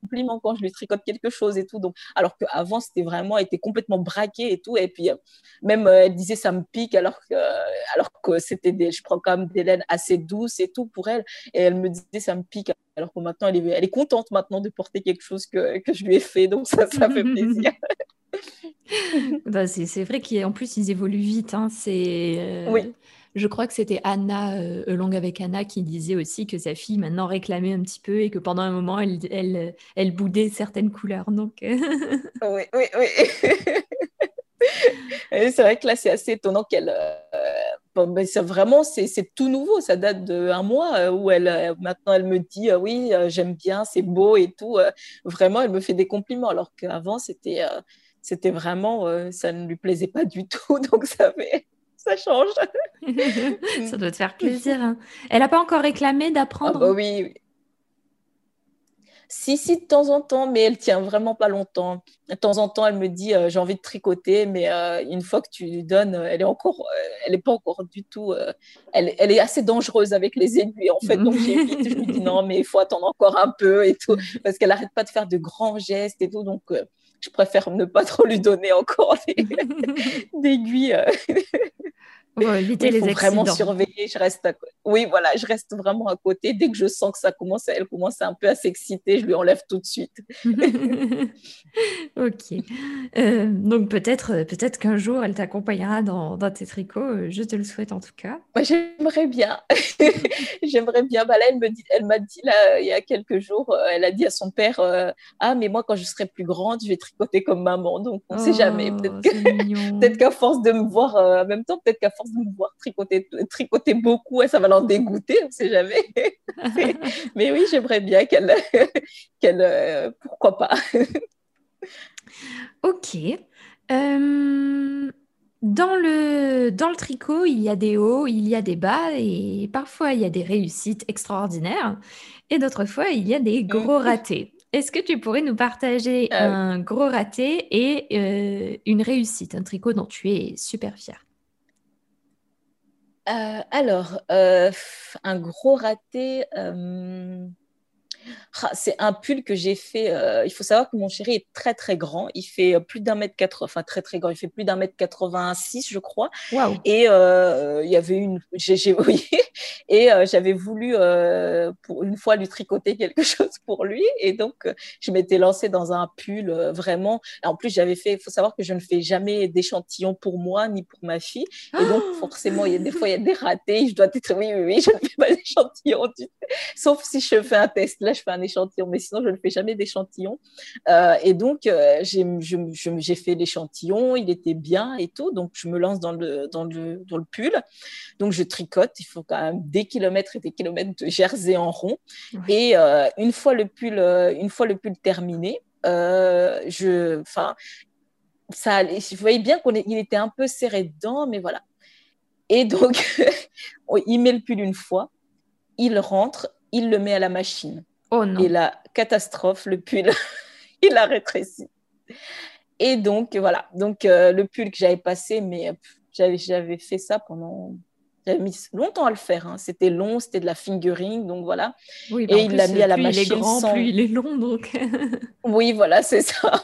compliment quand je lui tricote quelque chose et tout. Donc, alors qu'avant, c'était vraiment, elle était complètement braquée et tout. Et puis, euh, même, euh, elle disait, ça me pique, alors que, euh, alors que c'était des, je prends quand même des laines assez douces et tout pour elle. Et elle me disait, ça me pique. Alors que maintenant, elle est, elle est contente maintenant de porter quelque chose que, que je lui ai fait. Donc, ça, ça fait plaisir. bah, c'est vrai qu'en plus, ils évoluent vite. Hein. C'est. Oui. Je crois que c'était Anna, euh, Long avec Anna, qui disait aussi que sa fille maintenant réclamait un petit peu et que pendant un moment, elle, elle, boudait certaines couleurs. Donc... Euh. oui, oui, oui. c'est vrai que là, c'est assez étonnant qu'elle. Euh, ben, c'est vraiment, c'est tout nouveau. Ça date d'un mois où elle, maintenant, elle me dit oui, j'aime bien, c'est beau et tout. vraiment, elle me fait des compliments, alors qu'avant, c'était, c'était vraiment, ça ne lui plaisait pas du tout. Donc, ça fait ça change. ça doit te faire plaisir. Hein. Elle n'a pas encore réclamé d'apprendre? Ah bah oui, Si, si, de temps en temps, mais elle tient vraiment pas longtemps. De temps en temps, elle me dit euh, j'ai envie de tricoter, mais euh, une fois que tu lui donnes, elle est encore, euh, elle est pas encore du tout. Elle, elle, est assez dangereuse avec les aiguilles en fait, donc j'évite. Je lui dis non, mais il faut attendre encore un peu et tout, parce qu'elle arrête pas de faire de grands gestes et tout, donc je préfère ne pas trop lui donner encore d'aiguilles. Pour éviter les faut vraiment surveiller. Je reste Oui, voilà, je reste vraiment à côté. Dès que je sens que ça commence, elle commence un peu à s'exciter, je lui enlève tout de suite. ok. Euh, donc peut-être peut-être qu'un jour, elle t'accompagnera dans, dans, tes tricots. Je te le souhaite en tout cas. J'aimerais bien. J'aimerais bien. Bah là, elle me dit, elle m'a dit là, il y a quelques jours, euh, elle a dit à son père, euh, ah mais moi quand je serai plus grande, je vais tricoter comme maman. Donc on ne sait jamais. Oh, peut-être qu'à force de me voir, en même temps, peut-être qu'à force de me voir tricoter, tricoter beaucoup, et ça va l'en dégoûter, on ne sait jamais. Mais oui, j'aimerais bien qu'elle, qu'elle euh, pourquoi pas. ok. Euh, dans, le, dans le tricot, il y a des hauts, il y a des bas, et parfois il y a des réussites extraordinaires, et d'autres fois il y a des gros mm. ratés. Est-ce que tu pourrais nous partager euh, un gros raté et une réussite, un tricot dont tu es super fière? Alors, euh, un gros raté. Euh, c'est un pull que j'ai fait. Euh, il faut savoir que mon chéri est très très grand. Il fait euh, plus d'un mètre quatre, enfin très très grand. Il fait plus d'un mètre 86, je crois. Et euh, il y avait une, j'ai, oui, et j'avais voulu pour une fois lui tricoter quelque chose pour lui. Et donc je m'étais lancée dans un pull vraiment. En plus j'avais fait. Il faut savoir que je ne fais jamais d'échantillons pour moi ni pour ma fille. Et donc forcément il y a des fois il y a des ratés. Je dois être oui oui oui. Je ne fais pas d'échantillons, sauf si je fais un test. Là je fais un échantillon, mais sinon, je ne fais jamais d'échantillon. Euh, et donc, euh, j'ai fait l'échantillon, il était bien et tout. Donc, je me lance dans le, dans le, dans le pull. Donc, je tricote. Il faut quand même des kilomètres et des kilomètres de jersey en rond. Et euh, une, fois le pull, une fois le pull terminé, je, enfin, ça allait, je voyais bien qu'il était un peu serré dedans, mais voilà. Et donc, il met le pull une fois, il rentre, il le met à la machine. Oh non. Et la catastrophe, le pull, il a rétréci. Et donc, voilà. Donc, euh, le pull que j'avais passé, mais j'avais fait ça pendant j'avais mis longtemps à le faire. Hein. C'était long, c'était de la fingering, donc voilà. Oui, et il l'a mis à la machine. Il est grand, sans... plus il est long, donc. oui, voilà, c'est ça.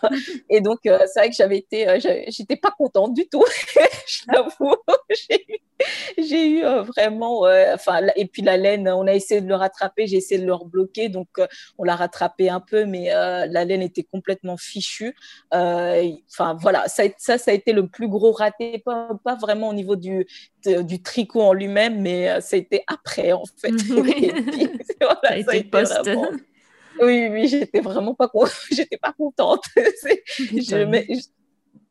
Et donc, euh, c'est vrai que j'avais été, euh, j'étais pas contente du tout. Je l'avoue. j'ai eu euh, vraiment, enfin, et puis la laine, on a essayé de le rattraper, j'ai essayé de le rebloquer, donc on l'a rattrapé un peu, mais la laine était complètement fichue. Enfin, voilà, ça, ça, ça a été le plus gros raté, pas, pas vraiment au niveau du, du tricot en lui-même, mais euh, c'était après, en fait. Oui, Oui, oui, j'étais vraiment pas, j'étais pas contente. je,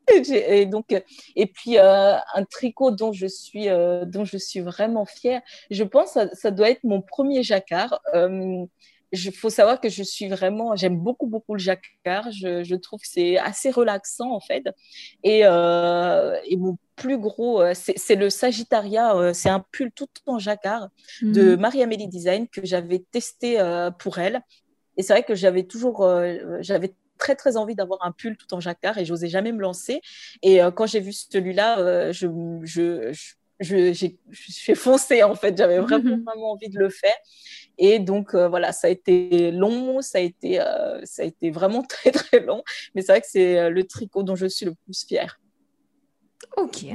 et donc et puis un tricot dont je suis dont je suis vraiment fière je pense ça, ça doit être mon premier jacquard il faut savoir que je suis vraiment, j'aime beaucoup, beaucoup le jacquard. Je, je trouve que c'est assez relaxant, en fait. Et, euh, et mon plus gros, euh, c'est le Sagittaria, euh, c'est un pull tout en jacquard de mhm. Marie-Amélie Design que j'avais testé pour elle. Et c'est vrai que j'avais toujours, j'avais très très envie d'avoir un pull tout en jacquard et j'osais jamais me lancer. Et quand j'ai vu celui-là, je, je, je, j'ai foncé en fait. J'avais vraiment, vraiment envie de le faire. Et donc, euh, voilà, ça a été long, ça a été, euh, ça a été vraiment très, très long. Mais c'est vrai que c'est euh, le tricot dont je suis le plus fière. Ok.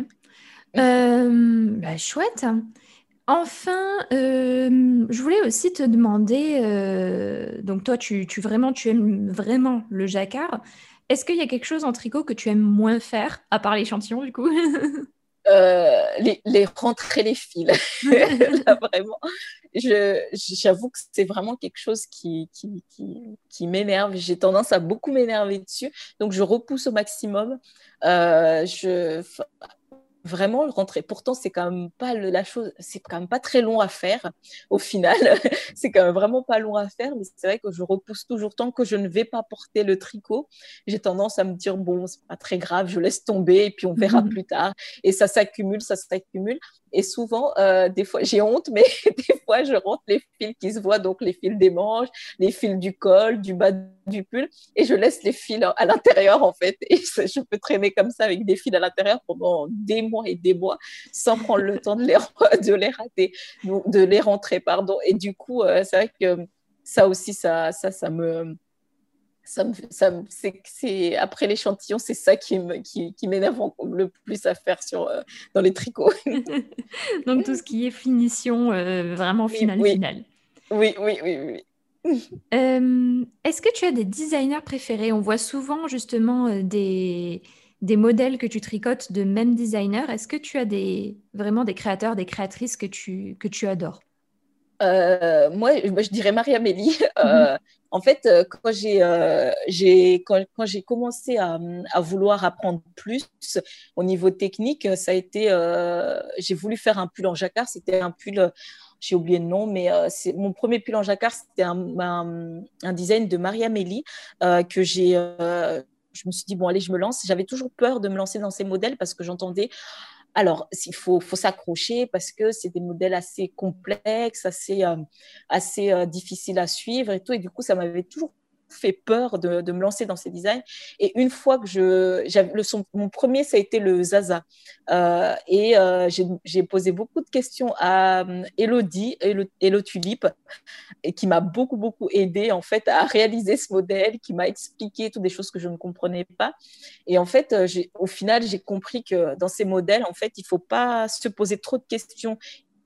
Bah, chouette. Enfin, je voulais aussi te demander, donc toi, tu, tu, vraiment, tu aimes vraiment le jacquard. Est-ce qu'il y a quelque chose en tricot que tu aimes moins faire, à part l'échantillon du coup? Euh, les, les, rentrer les fils. Là, vraiment, j'avoue que c'est vraiment quelque chose qui, qui, qui, qui m'énerve. J'ai tendance à beaucoup m'énerver dessus. Donc, je repousse au maximum. Euh, je, vraiment le rentrer. Pourtant, c'est quand même pas la chose, c'est quand même pas très long à faire au final. c'est quand même vraiment pas long à faire, mais c'est vrai que je repousse toujours tant que je ne vais pas porter le tricot. J'ai tendance à me dire bon, c'est pas très grave, je laisse tomber et puis on verra plus tard. Et ça s'accumule, ça s'accumule. Et souvent, euh, des fois, j'ai honte, mais des fois, je rentre les fils qui se voient, donc les fils des manches, les fils du col, du bas du pull, et je laisse les fils à l'intérieur, en fait. Et je peux traîner comme ça avec des fils à l'intérieur pendant des mois et des mois sans prendre le temps de les, de les rater, de les rentrer, pardon. Et du coup, euh, c'est vrai que ça aussi, ça, ça, ça me ça ça c'est, après l'échantillon, c'est ça qui, qui, qui m'énerve le plus à faire sur, euh, dans les tricots. Donc tout ce qui est finition, euh, vraiment finale, oui. finale. Oui, oui, oui, oui. Euh, est-ce que tu as des designers préférés? On voit souvent justement des, des modèles que tu tricotes de même designer. Est-ce que tu as des, vraiment des créateurs, des créatrices que tu, que tu adores? Moi, je dirais Marie-Amélie. Mhm en fait, euh, quand j'ai euh, quand, quand j'ai commencé à, à, vouloir apprendre plus au niveau technique, ça a été euh, j'ai voulu faire un pull en jacquard. C'était un pull, j'ai oublié le nom, mais euh, c'est mon premier pull en jacquard. C'était un, un, un, design de euh, que j'ai. Je me suis dit bon allez, je me lance. J'avais toujours peur de me lancer dans ces modèles parce que j'entendais alors, il faut, s'accrocher parce que c'est des modèles assez complexes, assez, euh, euh, difficiles à suivre et tout. Et du coup, ça m'avait toujours fait peur de, me lancer dans ces designs. Et une fois que je, le son, mon premier, ça a été le Zaza. Euh, et euh, j'ai posé beaucoup de questions à euh, Elodie, Elo, Tulip, et qui m'a beaucoup, beaucoup aidé en fait à réaliser ce modèle, qui m'a expliqué toutes des choses que je ne comprenais pas. Et en fait, au final, j'ai compris que dans ces modèles, en fait, il faut pas se poser trop de questions.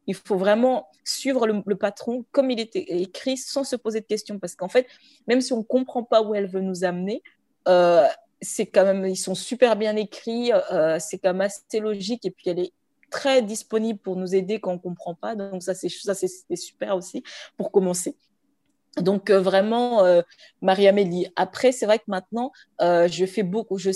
Il faut vraiment suivre le, patron comme il était écrit sans se poser de questions. Parce qu'en fait, même si on ne comprend pas où elle veut nous amener, euh, c'est quand même, ils sont super bien écrits, euh, c'est quand même assez logique et puis elle est très disponible pour nous aider quand on ne comprend pas. Donc ça, c'est super aussi pour commencer. Donc euh, vraiment, euh, Marie-Amélie. Après, c'est vrai que maintenant, je fais beaucoup, je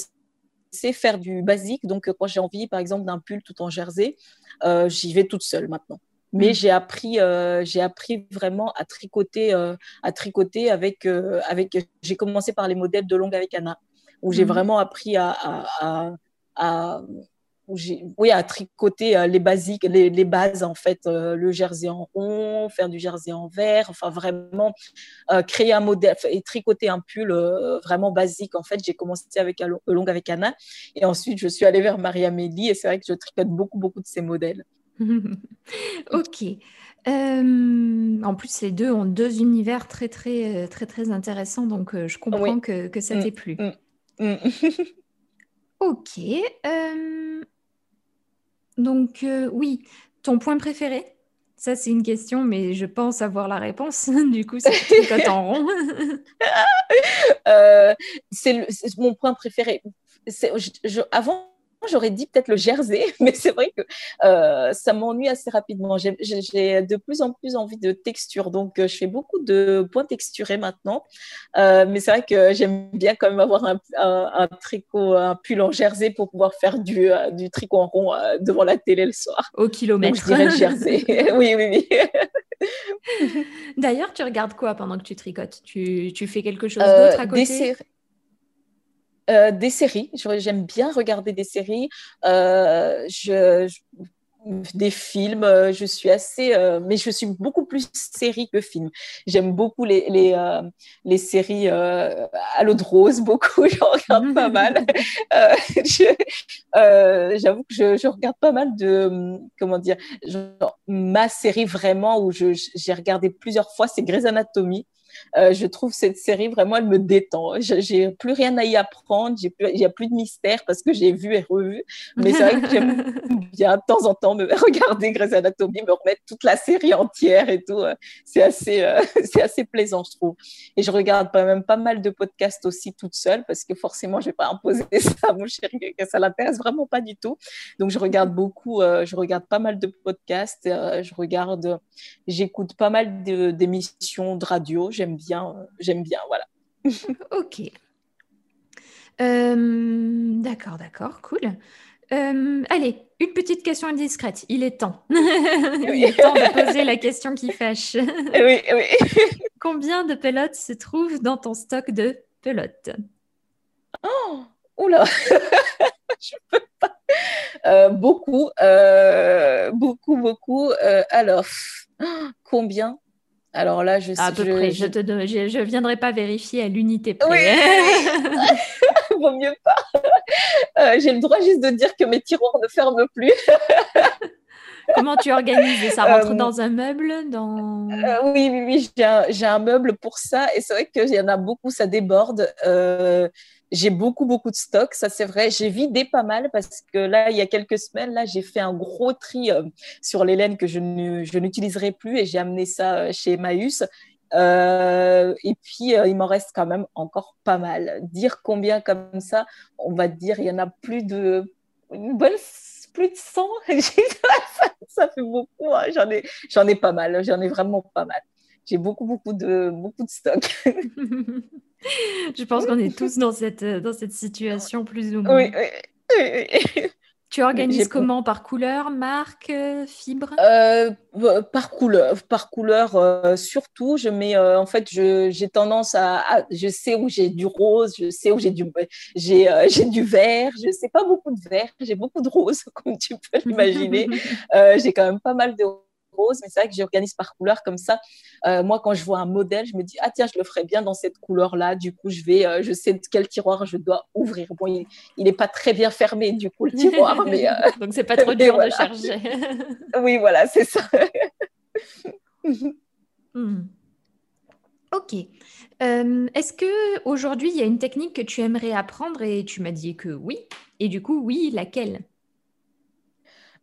sais faire du basique. Donc quand j'ai envie, par exemple, d'un pull tout en jersey, euh, j'y vais toute seule maintenant. Mais mm. j'ai appris, euh, j'ai appris vraiment à tricoter, euh, à tricoter avec, euh, avec. J'ai commencé par les modèles de longue avec Anna, où j'ai mm. vraiment appris à, à, à, à oui, à tricoter euh, les basiques, les, les bases en fait, euh, le jersey en rond, faire du jersey en vert, enfin vraiment euh, créer un modèle et tricoter un pull vraiment basique. En fait, j'ai commencé avec longue avec Anna et ensuite je suis allée vers Marie-Amélie et c'est vrai que je tricote beaucoup beaucoup de ces modèles. ok. en plus, les deux ont deux univers très très très très intéressants, donc je comprends que, que, ça mm, t'ait plu. Mm, mm. Donc euh, oui, ton point préféré? Ça, c'est une question, mais je pense avoir la réponse. du coup, c'est tricote en rond. euh, c'est mon point préféré. Avant, j'aurais dit peut-être le jersey, mais c'est vrai que euh, ça m'ennuie assez rapidement. J'ai de plus en plus envie de texture, donc euh, je fais beaucoup de points texturés maintenant. Euh, mais c'est vrai que j'aime bien quand même avoir un, un, tricot, un pull en jersey pour pouvoir faire du, du tricot en rond devant la télé le soir. Au kilomètre. Donc, je dirais le jersey. oui, oui, oui. D'ailleurs, tu regardes quoi pendant que tu tricotes? Tu, tu, fais quelque chose d'autre à côté? Euh, des séries. J'aime bien regarder des séries. Euh, je, des films, euh, je suis assez, mais je suis beaucoup plus série que film. J'aime beaucoup les, les, les séries à l'eau de rose, beaucoup, j'en regarde pas mal. J'avoue que je, je, regarde pas mal de, comment dire, genre, ma série vraiment où j'ai regardé plusieurs fois, c'est Grey's Anatomy. Euh, je trouve cette série vraiment, elle me détend. J'ai plus rien à y apprendre, il n'y a plus de mystère parce que j'ai vu et revu. Mais c'est vrai que j'aime bien de temps en temps me regarder Grey's Anatomy, me remettre toute la série entière et tout. C'est assez, euh, c'est assez plaisant, je trouve. Et je regarde quand même pas mal de podcasts aussi toute seule parce que forcément, je vais pas imposer ça à mon chéri, que ça l'intéresse vraiment pas du tout. Donc, je regarde beaucoup, euh, je regarde pas mal de podcasts, je regarde, j'écoute pas mal d'émissions de, de radio j'aime bien, euh, j'aime bien, voilà. ok. Euh, d'accord, d'accord, cool. Euh, allez, une petite question indiscrète. Il est temps. Il est temps de poser la question qui fâche. oui, oui. Combien de pelotes se trouvent dans ton stock de pelotes? Oh, oula Je peux pas. beaucoup, beaucoup, beaucoup. alors, combien? Alors là, je sais. À peu près. Je, te je, viendrai pas vérifier à l'unité près. Oui. Vaut mieux pas. Euh, j'ai le droit juste de dire que mes tiroirs ne ferment plus. Comment tu organises Ça? Rentre euh, dans un meuble dans... Euh, oui, oui, oui. J'ai un, un, meuble pour ça. Et c'est vrai qu'il y en a beaucoup, ça déborde j'ai beaucoup, beaucoup de stocks, ça c'est vrai. J'ai vidé pas mal parce que là, il y a quelques semaines, là, j'ai fait un gros tri euh, sur les laines que je n'utiliserai plus et j'ai amené ça euh, chez Emmaüs. Euh, et puis, il m'en reste quand même encore pas mal. Dire combien comme ça, on va dire, il y en a plus de, une bonne, plus de 100. ça, fait beaucoup. Hein. J'en ai, j'en ai pas mal. J'en ai vraiment pas mal. J'ai beaucoup, beaucoup de, beaucoup de stocks. Je pense qu'on est tous dans cette, euh, dans cette situation plus ou moins. Oui, oui, Tu organises comment? Par couleur, marque, euh, fibre? Euh, Par couleur, par couleur surtout. Je mets, en fait, j'ai tendance à, je sais où j'ai du rose, je sais où j'ai du, j'ai du vert. Je sais pas beaucoup de vert, j'ai beaucoup de rose, comme tu peux l'imaginer. j'ai quand même pas mal de mais c'est vrai que j'organise par couleur comme ça. Euh, moi, quand je vois un modèle, je me dis ah tiens, je le ferais bien dans cette couleur-là. Du coup, je vais, euh, je sais quel tiroir je dois ouvrir. Bon, il n'est pas très bien fermé du coup le tiroir, mais euh, donc c'est pas trop dur de charger. oui, voilà, c'est ça. Hmm. Ok. Est-ce que aujourd'hui il y a une technique que tu aimerais apprendre et tu m'as dit que oui? Et du coup, oui, laquelle?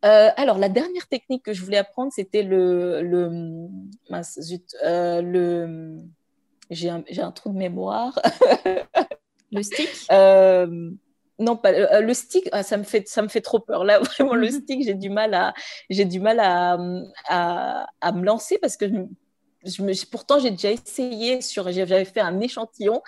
Euh, alors, la dernière technique que je voulais apprendre, c'était le. le zut, euh, le j'ai un, un, trou de mémoire. le stick? Euh, Non, pas le stick. Ah, ça me fait ça me fait trop peur. Là, vraiment, le stick, j'ai du mal à j'ai du mal à, à, à, me lancer parce que je, pourtant, j'ai déjà essayé, sur, j'avais fait un échantillon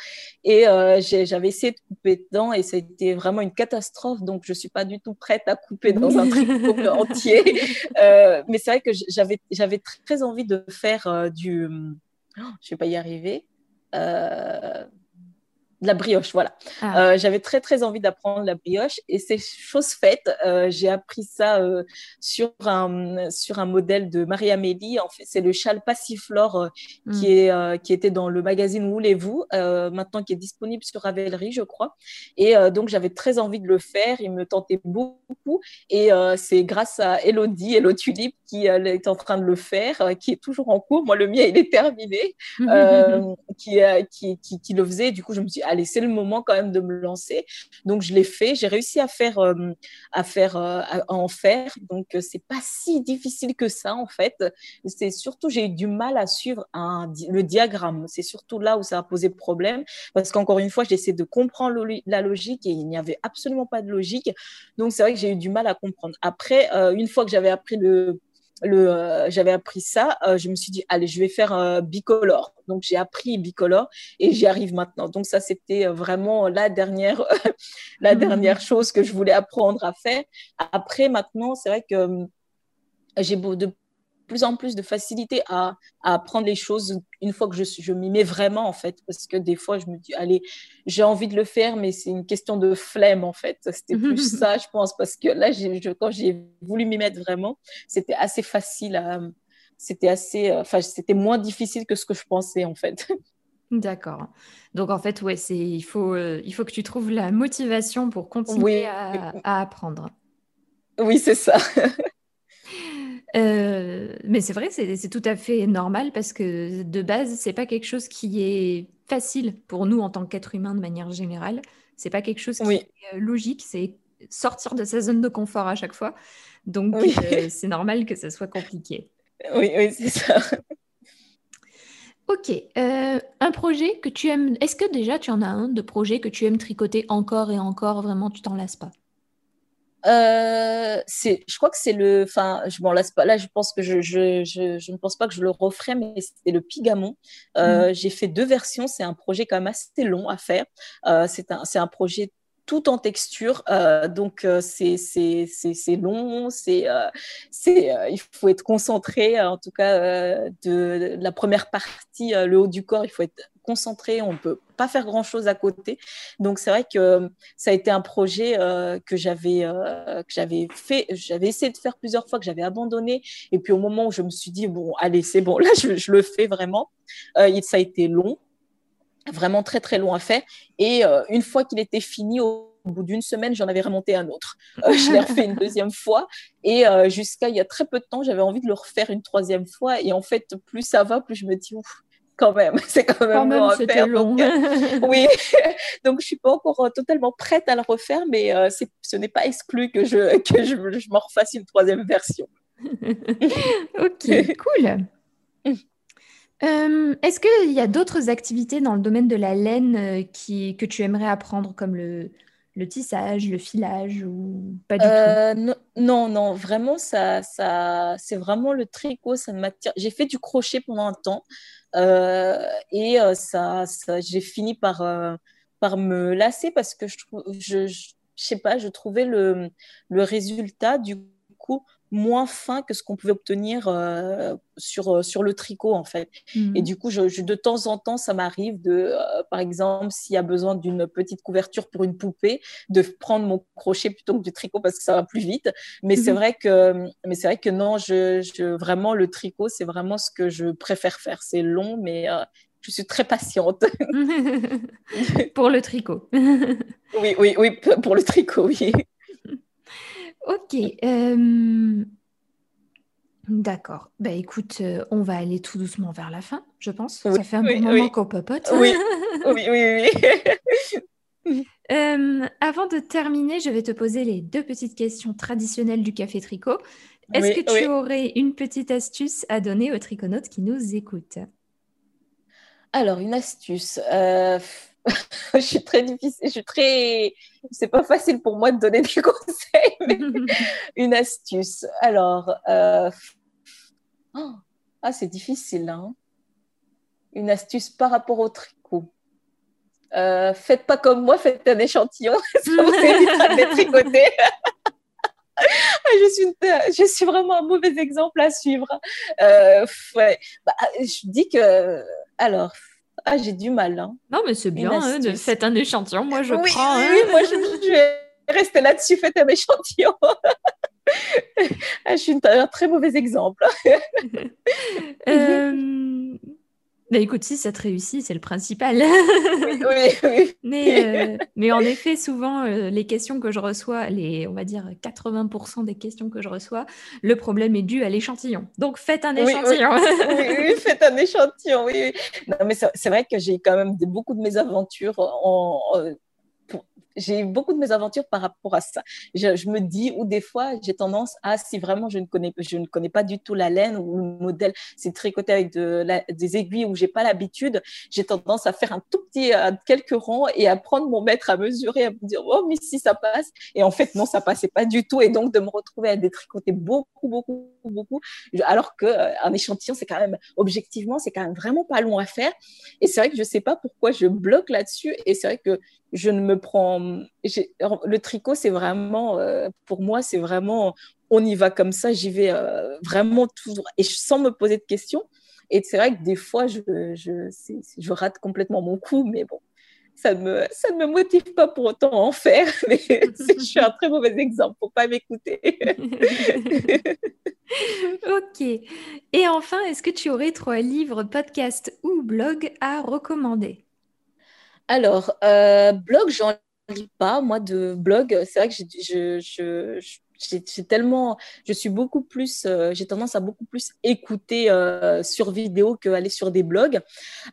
et euh, j'avais essayé de couper dedans et c'était vraiment une catastrophe. Donc, je ne suis pas du tout prête à couper dans un tricot entier. Euh, mais c'est vrai que j'avais très envie de faire euh, du. Oh, je ne vais pas y arriver de la brioche, voilà. Ah. Euh, j'avais très très envie d'apprendre la brioche et c'est chose faite. Euh, j'ai appris ça euh, sur un sur un modèle de Marie-Amélie. En fait, c'est le châle Passiflore qui hmm. est qui était dans le magazine Voulez-vous, maintenant qui est disponible sur Ravelry, je crois. Et donc j'avais très envie de le faire. Il me tentait beaucoup et c'est grâce à Elodie, Elo Tulip, qui est en train de le faire, qui est toujours en cours. Moi, le mien il est terminé, qui, qui, qui, qui le faisait. Du coup, je me suis dit, allez, c'est le moment quand même de me lancer. Donc, je l'ai fait. J'ai réussi à faire, à faire, à en faire. Donc, c'est pas si difficile que ça, en fait. C'est surtout, j'ai eu du mal à suivre un, le diagramme. C'est surtout là où ça a posé problème. Parce qu'encore une fois, j'essaie de comprendre la logique et il n'y avait absolument pas de logique. Donc, c'est vrai que j'ai eu du mal à comprendre. Après, une fois que j'avais appris le le, euh, j'avais appris ça, euh, je me suis dit, allez, je vais faire un bicolore. Donc, j'ai appris bicolore et j'y arrive maintenant. Donc, ça, c'était vraiment la dernière, la mhm. dernière chose que je voulais apprendre à faire. Après, maintenant, c'est vrai que euh, j'ai de plus en plus de facilité à, à apprendre les choses une fois que je, je m'y mets vraiment, en fait. Parce que des fois, je me dis, allez, j'ai envie de le faire, mais c'est une question de flemme, en fait. C'était plus ça, je pense, parce que là, je, quand j'ai voulu m'y mettre vraiment, c'était assez facile à. C'était assez. Enfin, c'était moins difficile que ce que je pensais, en fait. D'accord. Donc en fait, ouais, c'est il faut euh, il faut que tu trouves la motivation pour continuer à, à apprendre. Oui, c'est ça. Euh, mais c'est vrai, c'est tout à fait normal parce que de base, c'est pas quelque chose qui est facile pour nous en tant qu'être humain de manière générale. C'est pas quelque chose qui est euh, logique, c'est sortir de sa zone de confort à chaque fois. Donc euh, c'est normal que ça soit compliqué. Oui, oui, c'est ça. Ok, un projet que tu aimes, est-ce que déjà tu en as un de projet que tu aimes tricoter encore et encore, vraiment tu t'en lasses pas? Euh, je crois que c'est le. Enfin, je m'en lasse pas. Là, je pense que je, je, je, ne pense pas que je le referai, mais c'était le Pigamon. Euh, mhm. J'ai fait deux versions. C'est un projet quand même assez long à faire. Euh, c'est un, un projet tout en texture. Euh, donc, euh, c'est long, c'est euh, il faut être concentré. En tout cas, de, de, la première partie, le haut du corps, il faut être concentré. On ne peut pas faire grand-chose à côté. Donc, c'est vrai que ça a été un projet que j'avais j'avais fait, j'avais essayé de faire plusieurs fois, que j'avais abandonné. Et puis, au moment où je me suis dit, bon, allez, c'est bon, là, je, je, le fais vraiment, ça a été long vraiment très très long à faire. Et euh, une fois qu'il était fini, au, bout d'une semaine, j'en avais remonté un autre. Euh, je l'ai refait une deuxième fois. Et euh, jusqu'à il y a très peu de temps, j'avais envie de le refaire une troisième fois. Et en fait, plus ça va, plus je me dis, ouf, quand même, c'est quand même, long à faire. Long. oui, donc je suis pas encore totalement prête à le refaire, mais ce n'est pas exclu que je, que je, je m'en refasse une troisième version. ok, cool. Euh, est-ce qu'il y a d'autres activités dans le domaine de la laine euh, qui, que tu aimerais apprendre, comme le, le tissage, le filage ou pas du tout? Euh, non, non, vraiment, ça, ça, c'est vraiment le tricot, ça m'attire. J'ai fait du crochet pendant un temps et ça, ça j'ai fini par, par me lasser parce que je, je, je, je sais pas, je trouvais le résultat du coup moins fin que ce qu'on pouvait obtenir euh, sur, euh, sur le tricot en fait. Et mhm. du coup, je, de temps en temps, ça m'arrive de, euh, par exemple, s'il y a besoin d'une petite couverture pour une poupée, de prendre mon crochet plutôt que du tricot parce que ça va plus vite. Mais c'est mhm. vrai que, mais c'est vrai que non, je, je vraiment le tricot, c'est vraiment ce que je préfère faire. C'est long, mais je suis très patiente. pour le tricot. oui, oui, oui, pour le tricot, oui. Ok. Euh, d'accord. Bah écoute, euh, on va aller tout doucement vers la fin, je pense. Ça fait un bon moment qu'on papote. Oui, oui, oui. oui. Euh, avant de terminer, je vais te poser les deux petites questions traditionnelles du café tricot. Est-ce que tu aurais une petite astuce à donner aux triconautes qui nous écoutent? Alors, une astuce. je suis très difficile, je suis très. C'est pas facile pour moi de donner des conseils, mais une astuce. Alors, euh, oh, ah, c'est difficile, hein. Une astuce par rapport au tricot. Euh, faites pas comme moi, faites un échantillon, ça vous évitera de tricoter. Ah, je, suis je suis vraiment un mauvais exemple à suivre. Euh, ouais. bah, je dis que, alors, ah, j'ai du mal. Hein. Non, mais c'est bien, hein, de faites un échantillon. Moi, je prends. Oui, hein. moi, je, vais rester là-dessus. Faites un échantillon. ah, je suis un très mauvais exemple. Euh, Bah écoute, si ça te réussit, c'est le principal. oui, oui, mais, euh, mais en effet, souvent, euh, les questions que je reçois, les, on va dire 80% des questions que je reçois, le problème est dû à l'échantillon. Donc faites un échantillon. Oui, faites un échantillon. Oui, Non, mais c'est vrai que j'ai quand même beaucoup de mes aventures en j'ai beaucoup de mésaventures par rapport à ça. Je, me dis, ou des fois, j'ai tendance à, si vraiment je ne connais, je ne connais pas du tout la laine ou le modèle, c'est tricoté avec de des aiguilles où j'ai pas l'habitude, j'ai tendance à faire un tout petit, quelques rangs et à prendre mon mètre à mesurer, à me dire, oh, mais si ça passe. Et en fait, non, ça passait pas du tout. Et donc, de me retrouver à détricoter beaucoup, beaucoup, beaucoup, alors qu'un euh, échantillon, c'est quand même, objectivement, c'est quand même vraiment pas long à faire. Et c'est vrai que je sais pas pourquoi je bloque là-dessus. Et c'est vrai que je ne me prends. Le tricot, c'est vraiment, euh, pour moi, c'est vraiment, on y va comme ça, j'y vais euh, vraiment toujours, et sans me poser de questions. Et c'est vrai que des fois, je, je, je, rate complètement mon coup, mais bon, ça ne me, ça ne me motive pas pour autant à en faire. Mais je suis un très mauvais exemple, faut pas m'écouter. ok. Et enfin, est-ce que tu aurais trois livres, podcasts ou blogs à recommander? Alors, euh, blog, j'en lis pas, moi, de blog. C'est vrai que je, je, j'ai tellement, je suis beaucoup plus, euh, j'ai tendance à beaucoup plus écouter euh, sur vidéo qu'aller sur des blogs.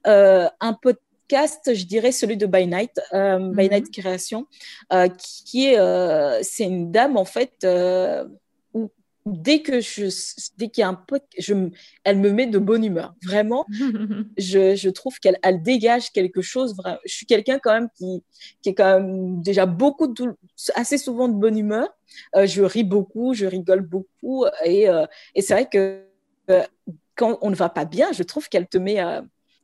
Euh, un podcast, je dirais celui de By Night, By Night mhm. Création, qui est, c'est une dame en fait dès que je, dès qu'il y a un pote, je, elle me met de bonne humeur. Vraiment, je, je, trouve qu'elle elle dégage quelque chose. Je suis quelqu'un quand même qui, qui est quand même déjà beaucoup, de, assez souvent de bonne humeur. Euh, je ris beaucoup, je rigole beaucoup. Et, euh, et c'est vrai que euh, quand on ne va pas bien, je trouve qu'elle te met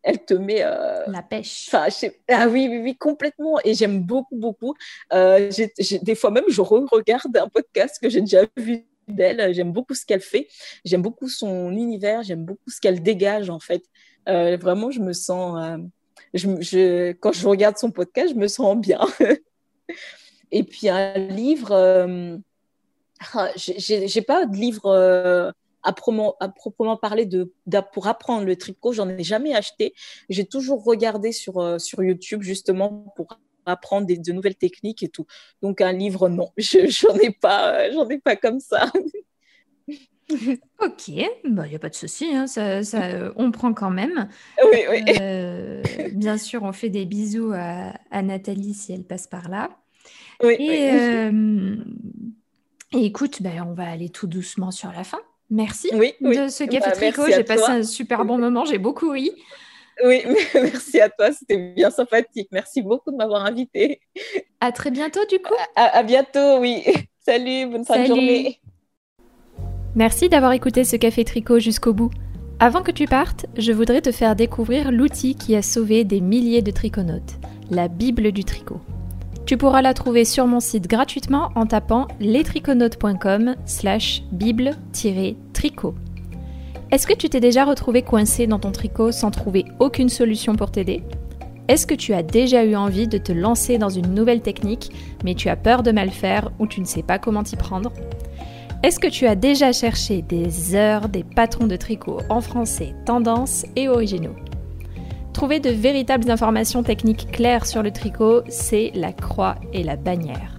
elle te met la pêche. Ah oui, oui, oui, complètement. Et j'aime beaucoup, beaucoup. Euh, des fois même, je re-regarde un podcast que j'ai déjà vu d'elle. J'aime beaucoup ce qu'elle fait. J'aime beaucoup son univers. J'aime beaucoup ce qu'elle dégage, en fait. Euh, vraiment, je me sens. Euh, je, quand je regarde son podcast, je me sens bien. Et puis, un livre. Euh, ah, j'ai pas de livre. À proprement, parler pour apprendre le tricot, j'en ai jamais acheté. J'ai toujours regardé sur YouTube justement pour apprendre des, de nouvelles techniques et tout. Donc un livre, non, j'en ai pas, j'en ai pas comme ça. ok, il bah, n'y a pas de souci, hein, ça, ça, on prend quand même. Oui, oui. Euh, bien sûr, on fait des bisous à, à, Nathalie si elle passe par là. Oui, et, euh, et écoute, ben, on va aller tout doucement sur la fin. Merci oui, de ce café bah, tricot. J'ai passé un super bon moment, j'ai beaucoup ri. Oui, merci à toi, c'était bien sympathique. Merci beaucoup de m'avoir invité. À très bientôt du coup. À, bientôt, oui. Salut, bonne fin de journée. Merci d'avoir écouté ce café tricot jusqu'au bout. Avant que tu partes, je voudrais te faire découvrir l'outil qui a sauvé des milliers de triconautes, la Bible du tricot. Tu pourras la trouver sur mon site gratuitement en tapant lestriconautes.com slash bible-tricot. Est-ce que tu t'es déjà retrouvé coincé dans ton tricot sans trouver aucune solution pour t'aider? Est-ce que tu as déjà eu envie de te lancer dans une nouvelle technique, mais tu as peur de mal faire ou tu ne sais pas comment t'y prendre? Est-ce que tu as déjà cherché des heures des patrons de tricot en français, tendance et originaux? Trouver de véritables informations techniques claires sur le tricot, c'est la croix et la bannière.